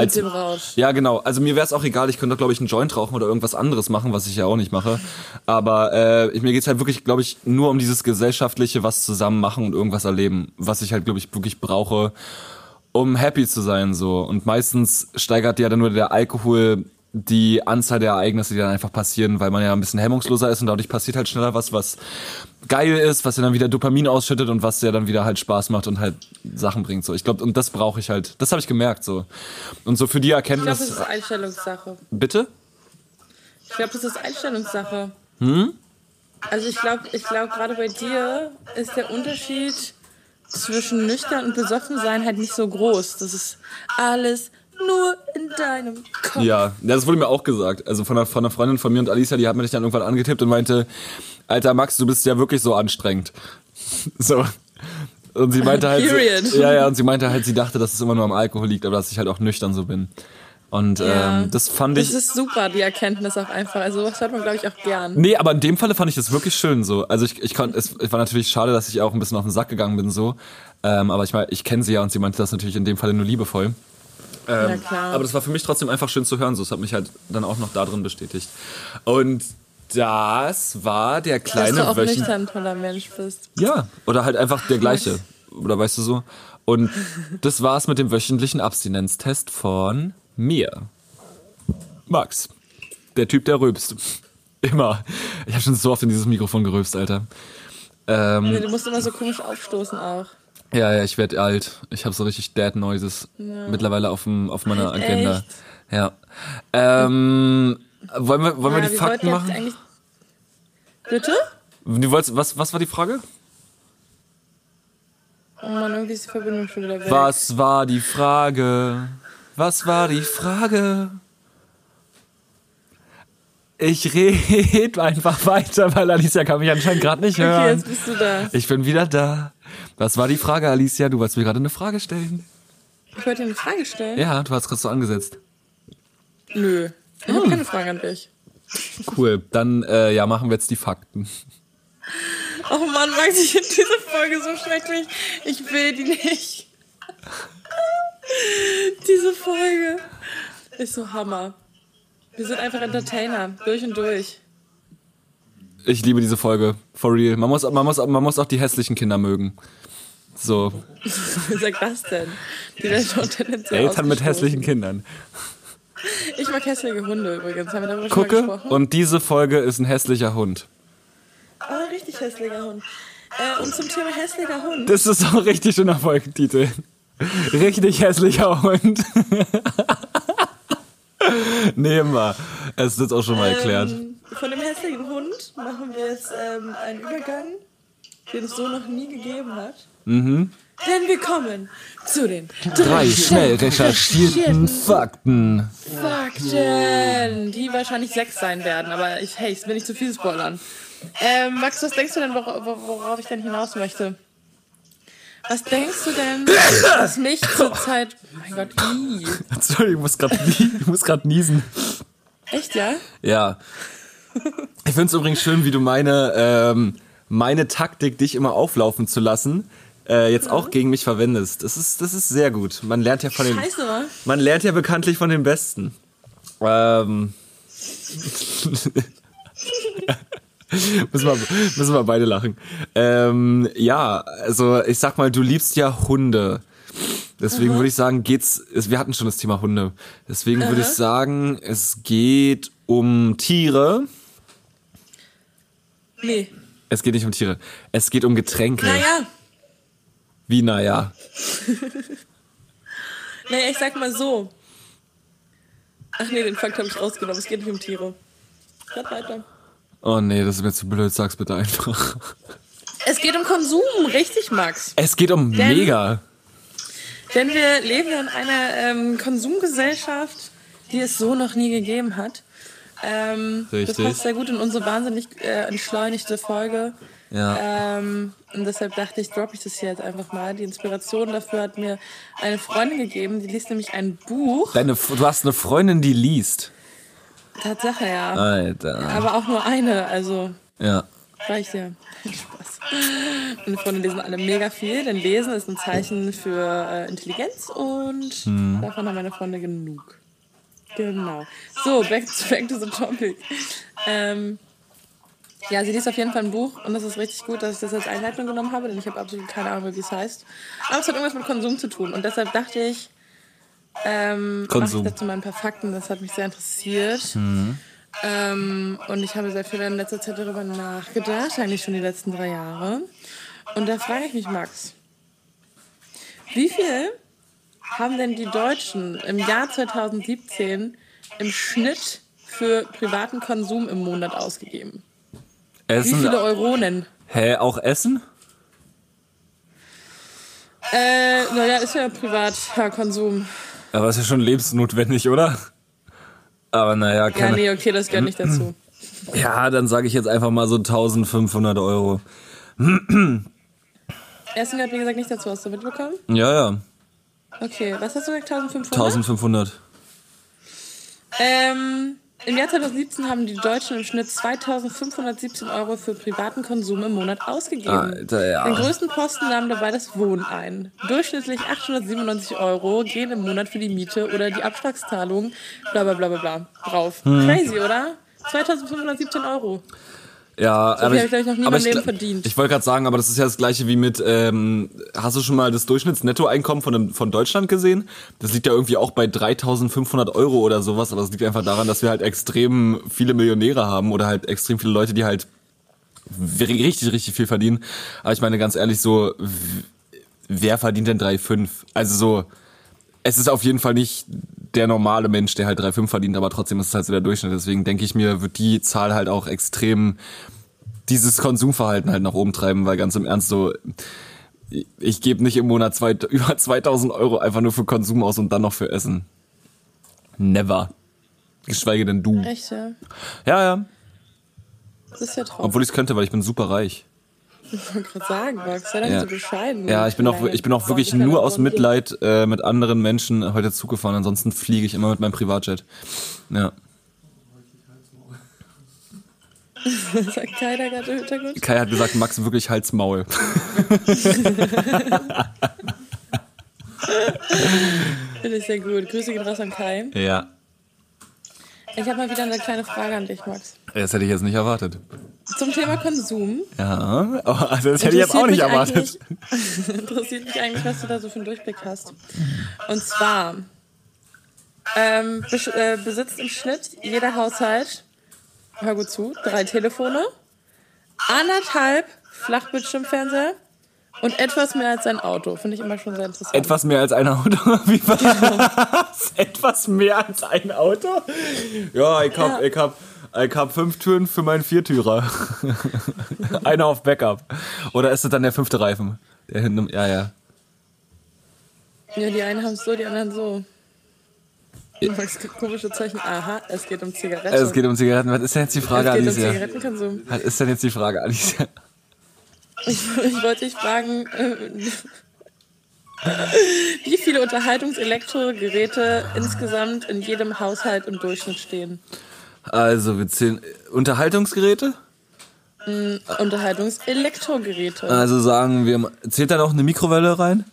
Mit dem Rausch. Ja, genau. Also mir wäre es auch egal, ich könnte, glaube ich, einen Joint rauchen oder irgendwas anderes machen, was ich ja auch nicht mache. Aber äh, ich- mir geht's halt wirklich, glaube ich, nur um dieses gesellschaftliche, was zusammen machen und irgendwas erleben, was ich halt, glaube ich, wirklich brauche, um happy zu sein. so. Und meistens steigert ja dann nur der Alkohol die Anzahl der Ereignisse, die dann einfach passieren, weil man ja ein bisschen hemmungsloser ist und dadurch passiert halt schneller was, was geil ist, was ja dann wieder Dopamin ausschüttet und was ja dann wieder halt Spaß macht und halt Sachen bringt. So, ich glaube, und das brauche ich halt. Das habe ich gemerkt so. Und so für die Ich glaube, Erkenntnis. das ist Einstellungssache. bitte? Ich glaube, das ist Einstellungssache. Hm? Also ich glaube, ich glaube gerade bei dir ist der Unterschied zwischen nüchtern und besoffen sein halt nicht so groß. Das ist alles nur in deinem Kopf. Ja, das wurde mir auch gesagt. Also von einer, von einer Freundin von mir und Alicia, die hat mich dann irgendwann angetippt und meinte, Alter Max, du bist ja wirklich so anstrengend. [laughs] So. Und sie meinte halt, Period. so, ja, ja, und sie meinte halt, sie dachte, dass es immer nur am Alkohol liegt, aber dass ich halt auch nüchtern so bin. Und Ja. ähm, das fand Das ich. ist super, die Erkenntnis auch einfach. Also was hört man, glaube ich, auch gern. Nee, aber in dem Falle fand ich das wirklich schön so. Also ich, ich konnte, es, es war natürlich schade, dass ich auch ein bisschen auf den Sack gegangen bin so. Ähm, aber ich meine, ich kenne sie ja und sie meinte das natürlich in dem Falle nur liebevoll. Ähm, Ja, klar. Aber das war für mich trotzdem einfach schön zu hören. So, es hat mich halt dann auch noch da drin bestätigt. Und das war der Dass kleine du auch Wöchen- nüchtern ein toller Mensch bist. Ja, oder halt einfach der [laughs] gleiche. Oder weißt du so? Und das war's mit dem wöchentlichen Abstinenztest von mir. Max. Der Typ, der rülpst. Immer. Ich habe schon so oft in dieses Mikrofon gerülpst, Alter. Ähm, Nee, Du musst immer so komisch aufstoßen auch. ja, ja, ich werd alt. Ich habe so richtig Dad Noises mittlerweile auf, dem, auf meiner Echt? Agenda. Ja. Ähm, wollen wir, wollen wir Ja, die wir Fakten machen? Bitte? Du wolltest, was, was war die Frage? Oh Mann, irgendwie ist die Verbindung schon wieder weg. Was war die Frage? Was war die Frage? Ich rede einfach weiter, weil Alicia kann mich anscheinend gerade nicht Okay, hören. jetzt bist du da. Ich bin wieder da. Was war die Frage, Alicia? Du wolltest mir gerade eine Frage stellen. Ich wollte dir eine Frage stellen. Ja, du hast gerade so angesetzt. Nö. Ich Hm. habe keine Frage an dich. Cool. Dann äh, ja, machen wir jetzt die Fakten. Oh Mann, Max, ich finde diese Folge so schrecklich. Ich will die nicht. diese Folge ist so Hammer. Wir sind einfach Entertainer, durch und durch. Ich liebe diese Folge. For real. Man muss, man muss, man muss auch die hässlichen Kinder mögen. So. [laughs] Wer sagt das denn? Die werden schon tendenziell Eltern mit hässlichen Kindern. Ich mag hässliche Hunde übrigens. Haben wir darüber schon mal Gucke. gesprochen? Und diese Folge ist ein hässlicher Hund. Ah, richtig hässlicher Hund. Äh, und zum Thema hässlicher Hund. Das ist auch richtig schöner Folgentitel. Richtig hässlicher Hund. [laughs] Nehmen wir. Es ist jetzt auch schon mal erklärt. Ähm, von dem hässlichen Hund machen wir jetzt ähm, einen Übergang, den es so noch nie gegeben hat. Mhm. Denn wir kommen zu den Drei schnell recherchierten Fakten. Fakten, die wahrscheinlich sechs sein werden, aber ich, hey, ich will nicht zu viel spoilern. Ähm, Max, was denkst du denn, wor wor- worauf ich denn hinaus möchte? Was denkst du denn, was mich zurzeit... Mein Gott, ii. [laughs] Sorry, ich muss gerade ich muss grad niesen. Echt, ja? Ja. Ich finde es übrigens schön, wie du meine, ähm, meine Taktik, dich immer auflaufen zu lassen, äh, jetzt auch gegen mich verwendest. Das ist, das ist sehr gut. Man lernt ja von den, Scheiße, wa? man lernt ja bekanntlich von den Besten. Ähm. [laughs] müssen, wir, müssen wir beide lachen. Ähm, ja, also ich sag mal, du liebst ja Hunde. Deswegen würde ich sagen, geht's. Wir hatten schon das Thema Hunde. Deswegen würde ich sagen, es geht um Tiere. Nee. Es geht nicht um Tiere. Es geht um Getränke. Naja, Wie naja. [laughs] naja, ich sag mal so. Ach nee, den Fakt habe ich rausgenommen. Es geht nicht um Tiere. Red weiter. Oh nee, das ist mir zu blöd. Sag's bitte einfach. [laughs] Es geht um Konsum, richtig, Max. Es geht um Denn- mega. Denn wir leben in einer ähm, Konsumgesellschaft, die es so noch nie gegeben hat. Ähm, Richtig. Das passt sehr gut in unsere wahnsinnig äh, entschleunigte Folge. Ja. Ähm, und deshalb dachte ich, droppe ich das hier jetzt einfach mal. Die Inspiration dafür hat mir eine Freundin gegeben, die liest nämlich ein Buch. Deine, du hast eine Freundin, die liest. Tatsache, ja. Alter. Aber auch nur eine, also Ja. reicht ja. Spaß. Meine Freunde lesen alle mega viel, denn Lesen ist ein Zeichen für äh, Intelligenz und davon haben meine Freunde genug. Genau. So, back, back to the topic. Ähm, ja, sie liest auf jeden Fall ein Buch und das ist richtig gut, dass ich das als Einleitung genommen habe, denn ich habe absolut keine Ahnung, wie es heißt. Aber es hat irgendwas mit Konsum zu tun und deshalb dachte ich, ähm, mache ich Konsum. dazu mal ein paar Fakten, das hat mich sehr interessiert. Ähm, und ich habe sehr viel in letzter Zeit darüber nachgedacht, eigentlich schon die letzten drei Jahre. Und da frage ich mich, Max, wie viel haben denn die Deutschen im Jahr 2017 im Schnitt für privaten Konsum im Monat ausgegeben? Wie Essen. viele Euronen? Hä, auch Essen? Äh, naja, ist ja privater Konsum. Aber ist ja schon lebensnotwendig, oder? Aber naja, Ja, keine. nee, okay, das gehört nicht dazu. Ja, dann sage ich jetzt einfach mal so 1500 Euro. [clears throat] Essen gehört, wie gesagt, nicht dazu. Hast du mitbekommen? Ja, ja. Okay, was hast du gesagt? 1500? 1500. Ähm, Im Jahr 2017 haben die Deutschen im Schnitt 2517 Euro für privaten Konsum im Monat ausgegeben. Alter, ja. Den größten Posten nahm dabei das Wohnen ein. Durchschnittlich 897 Euro gehen im Monat für die Miete oder die Abschlagszahlung, bla bla bla bla bla, drauf. Hm. Crazy, oder? 2517 Euro. Ja, viel aber ich, ich, noch nie aber meinem Leben verdient. Ich wollte gerade sagen, aber das ist ja das gleiche wie mit, ähm, hast du schon mal das Durchschnittsnettoeinkommen von, dem- von Deutschland gesehen? Das liegt ja irgendwie auch bei 3500 Euro oder sowas, aber das liegt einfach daran, dass wir halt extrem viele Millionäre haben oder halt extrem viele Leute, die halt richtig, richtig viel verdienen. Aber ich meine ganz ehrlich so, wer verdient denn 3,5? Also so, es ist auf jeden Fall nicht der normale Mensch, der halt 3,5 verdient, aber trotzdem ist es halt so der Durchschnitt. Deswegen denke ich mir, wird die Zahl halt auch extrem dieses Konsumverhalten halt nach oben treiben, weil ganz im Ernst so, ich gebe nicht im Monat zwei, [laughs] über 2000 Euro einfach nur für Konsum aus und dann noch für Essen. Never. Geschweige denn du. Echt, ja? Ja, ja. Das ist ja traurig. Obwohl ich es könnte, weil ich bin super reich. Ich wollte gerade sagen, Max, sei doch Ja. so bescheiden. Ja, ich bin auch, ich bin auch wirklich nur aus. Mitleid äh, mit anderen Menschen heute Zug gefahren. Ansonsten fliege ich immer mit meinem Privatjet. Ja. [laughs] Sagt keiner gerade im Hintergrund. Kai hat gesagt, Max wirklich Hals Maul. [laughs] Finde ich sehr gut. Grüße gehen raus an Kai. Ja. Ich habe mal wieder eine kleine Frage an dich, Max. Das hätte ich jetzt nicht erwartet. Zum Thema Konsum. Ja, oh, also das hätte ich jetzt auch nicht erwartet. [laughs] Interessiert mich eigentlich, was du da so für einen Durchblick hast. Und zwar ähm, äh, besitzt im Schnitt jeder Haushalt, hör gut zu, drei Telefone, anderthalb Flachbildschirmfernseher und etwas mehr als ein Auto. Finde ich immer schon sehr interessant. Etwas mehr als ein Auto? [laughs] Wie was? Etwas mehr als ein Auto? Ja, ich hab, Ja. ich hab, ich hab fünf Türen für meinen Viertürer. [laughs] Einer auf Backup. Oder ist das dann der fünfte Reifen? Der hinten, ja, ja. Ja, die einen haben es so, die anderen so. Gibt komische Zeichen. Aha, es geht um Zigaretten. Es geht um Zigaretten. Was ist denn jetzt die Frage, es geht um Alicia? Zigarettenkonsum. Was ist denn jetzt die Frage, Alicia? Ich, ich wollte dich fragen, äh, wie viele Unterhaltungselektrogeräte insgesamt in jedem Haushalt im Durchschnitt stehen? Also, wir zählen Unterhaltungsgeräte. Unterhaltungselektrogeräte. Also sagen wir, zählt da noch eine Mikrowelle rein?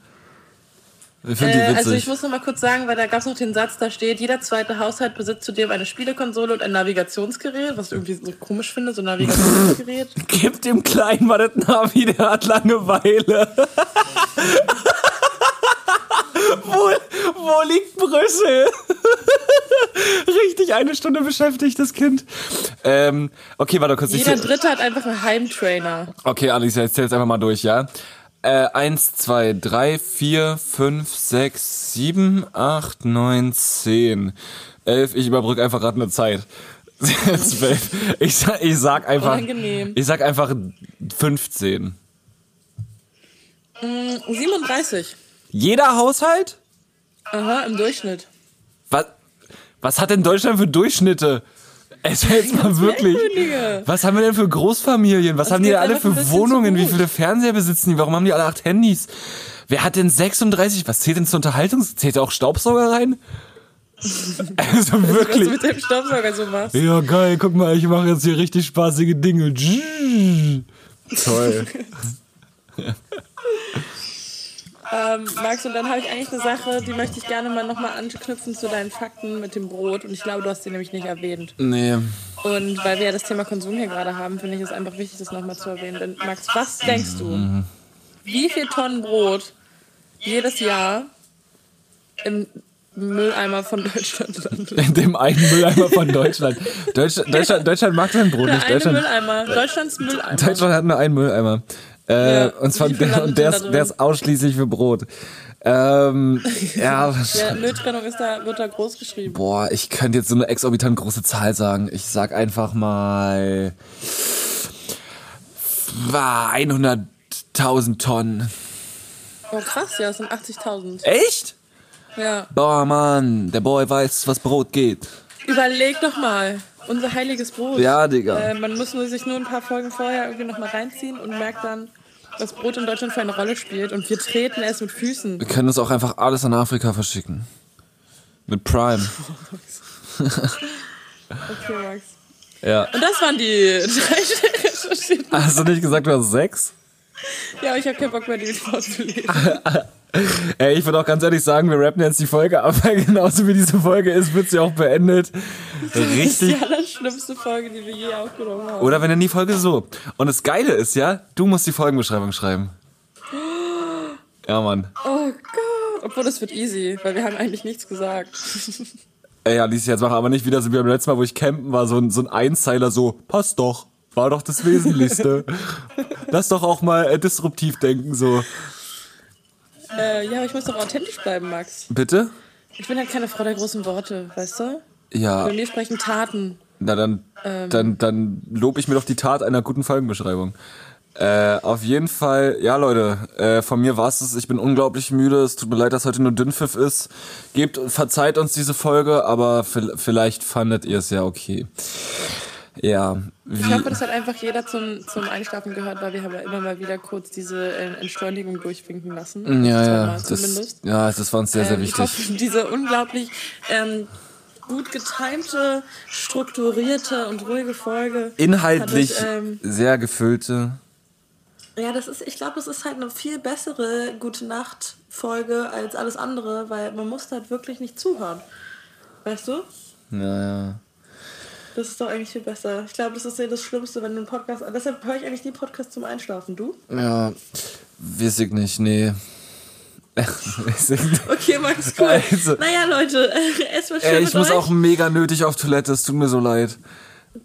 Ich Äh, also ich muss noch mal kurz sagen, weil da gab es noch den Satz, da steht, jeder zweite Haushalt besitzt zudem eine Spielekonsole und ein Navigationsgerät, was ich irgendwie so komisch finde, so ein Navigationsgerät. [laughs] Gib dem Kleinen mal das Navi, der hat Langeweile. [laughs] wo, wo liegt Brüssel? [laughs] Richtig, eine Stunde beschäftigt das Kind. Ähm, okay, warte kurz. ich Jeder zähl- Dritte hat einfach einen Heimtrainer. Okay, Alicia, jetzt zähl's einfach mal durch, ja? Äh, eins, zwei, drei, vier, fünf, sechs, sieben, acht, neun, zehn, elf. Ich überbrücke einfach gerade eine Zeit. [laughs] Ich sag, ich sag einfach. Unangenehm. Ich sag einfach 15. 37. Jeder Haushalt? Aha, im Durchschnitt. Was, was hat denn Deutschland für Durchschnitte? Es jetzt mal wirklich. Was haben wir denn für Großfamilien? Was haben die da alle für Wohnungen? Wie viele Fernseher besitzen die? Warum haben die alle acht Handys? Wer hat denn 36? Was zählt denn zur Unterhaltung? Zählt da auch Staubsauger rein? [laughs] Also Was du wirklich. mit dem Staubsauger so machst. Ja, geil, guck mal, ich mache jetzt hier richtig spaßige Dinge. Toll. [laughs] Ähm, Max, und dann habe ich eigentlich eine Sache, die möchte ich gerne mal nochmal anknüpfen zu deinen Fakten mit dem Brot. Und ich glaube, du hast die nämlich nicht erwähnt. Nee. Und weil wir ja das Thema Konsum hier gerade haben, finde ich es einfach wichtig, das nochmal zu erwähnen. Denn Max, was denkst du, wie viel Tonnen Brot jedes Jahr im Mülleimer von Deutschland landet? In dem einen Mülleimer von Deutschland. Deutschland, Deutschland, Deutschland mag sein Brot Der nicht. Deutschland, Mülleimer, Deutschlands Mülleimer. Deutschland hat nur einen Mülleimer. Äh, Ja, und zwar der, und der, ist, der ist ausschließlich für Brot. Ähm, [laughs] ja, Der Mülltrennung ist da, wird da groß geschrieben. boah, ich könnte jetzt so eine exorbitant große Zahl sagen. Ich sag einfach mal war 100.000 Tonnen. Oh krass, ja, es sind 80.000. Echt? Ja. Boah, Mann, der Boy weiß, was Brot geht. Überleg doch mal, unser heiliges Brot. Ja, Digga. Äh, man muss nur sich nur ein paar Folgen vorher irgendwie noch mal reinziehen und merkt dann, was Brot in Deutschland für eine Rolle spielt. Und wir treten es mit Füßen. Wir können das auch einfach alles an Afrika verschicken. Mit Prime. Okay, Max. Ja. Und das waren die drei [laughs] du nicht gesagt, du hast sechs? [laughs] Ja, ich habe keinen Bock mehr, die vorzulesen. [laughs] Ey, ich würde auch ganz ehrlich sagen, wir rappen jetzt die Folge ab, [laughs] weil genauso wie diese Folge ist, wird sie auch beendet. Das ist Richtig. die allerschlimmste Folge, die wir je aufgenommen haben. Oder wenn dann die Folge so. Und das Geile ist ja, du musst die Folgenbeschreibung schreiben. [gasps] Ja, Mann. Oh Gott. Obwohl, das wird easy, weil wir haben eigentlich nichts gesagt. Ey, Alicia, jetzt mach aber nicht wieder so wie beim letzten Mal, wo ich campen war, so ein, so ein Einzeiler so, passt doch. War doch das Wesentlichste. Lass doch auch mal äh, disruptiv denken, so. äh, ja, aber ich muss doch authentisch bleiben, Max. Bitte? Ich bin halt keine Frau der großen Worte, weißt du? Ja, Bei mir sprechen Taten. na dann, dann, dann lob ich mir doch die Tat einer guten Folgenbeschreibung. Äh, auf jeden Fall, ja Leute, äh, von mir war's es. Ich bin unglaublich müde. Es tut mir leid, dass heute nur Dünnpfiff ist. Gebt, verzeiht uns diese Folge, aber vielleicht fandet ihr es ja okay. Ja, Ich wie, hoffe, das hat einfach jeder zum, zum Einschlafen gehört, weil wir haben ja immer mal wieder kurz diese äh, Entschleunigung durchwinken lassen. ja, ja, Zweimal das, ja, das war uns sehr, sehr Ähm, ich wichtig. hoffe, diese unglaublich ähm, gut getimte, strukturierte und ruhige Folge. Inhaltlich euch, ähm, sehr gefüllte. Ja, das ist, ich glaube, das ist halt eine viel bessere Gute Nacht Folge als alles andere, weil man muss halt wirklich nicht zuhören. Weißt du? Ja, ja. Das ist doch eigentlich viel besser. Ich glaube, das ist ja das Schlimmste, wenn du einen Podcast. Deshalb höre ich eigentlich die Podcasts zum Einschlafen. Du? Ja, weiß ich nicht, nee. [laughs] weiß ich nicht. Okay, Max, cool. Also- naja, Leute, [laughs] es war schön Ey, ich muss euch. auch mega nötig auf Toilette, es tut mir so leid.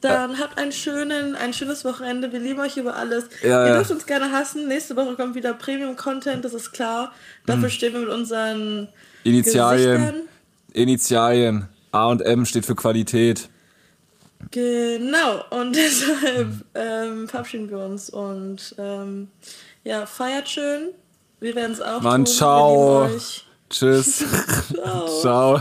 Dann habt einen schönen, ein schönes Wochenende. Wir lieben euch über alles. Ja, Ihr ja. dürft uns gerne hassen. Nächste Woche kommt wieder Premium-Content, das ist klar. Dafür stehen wir mit unseren Mhm. Initialien. Gesichtern. Initialien. A und M steht für Qualität. Genau, und [laughs] deshalb ähm, verabschieden wir uns und ähm, ja, feiert schön. Wir werden es auch Mann, tun. ciao. Tschüss. [laughs] Ciao. Ciao.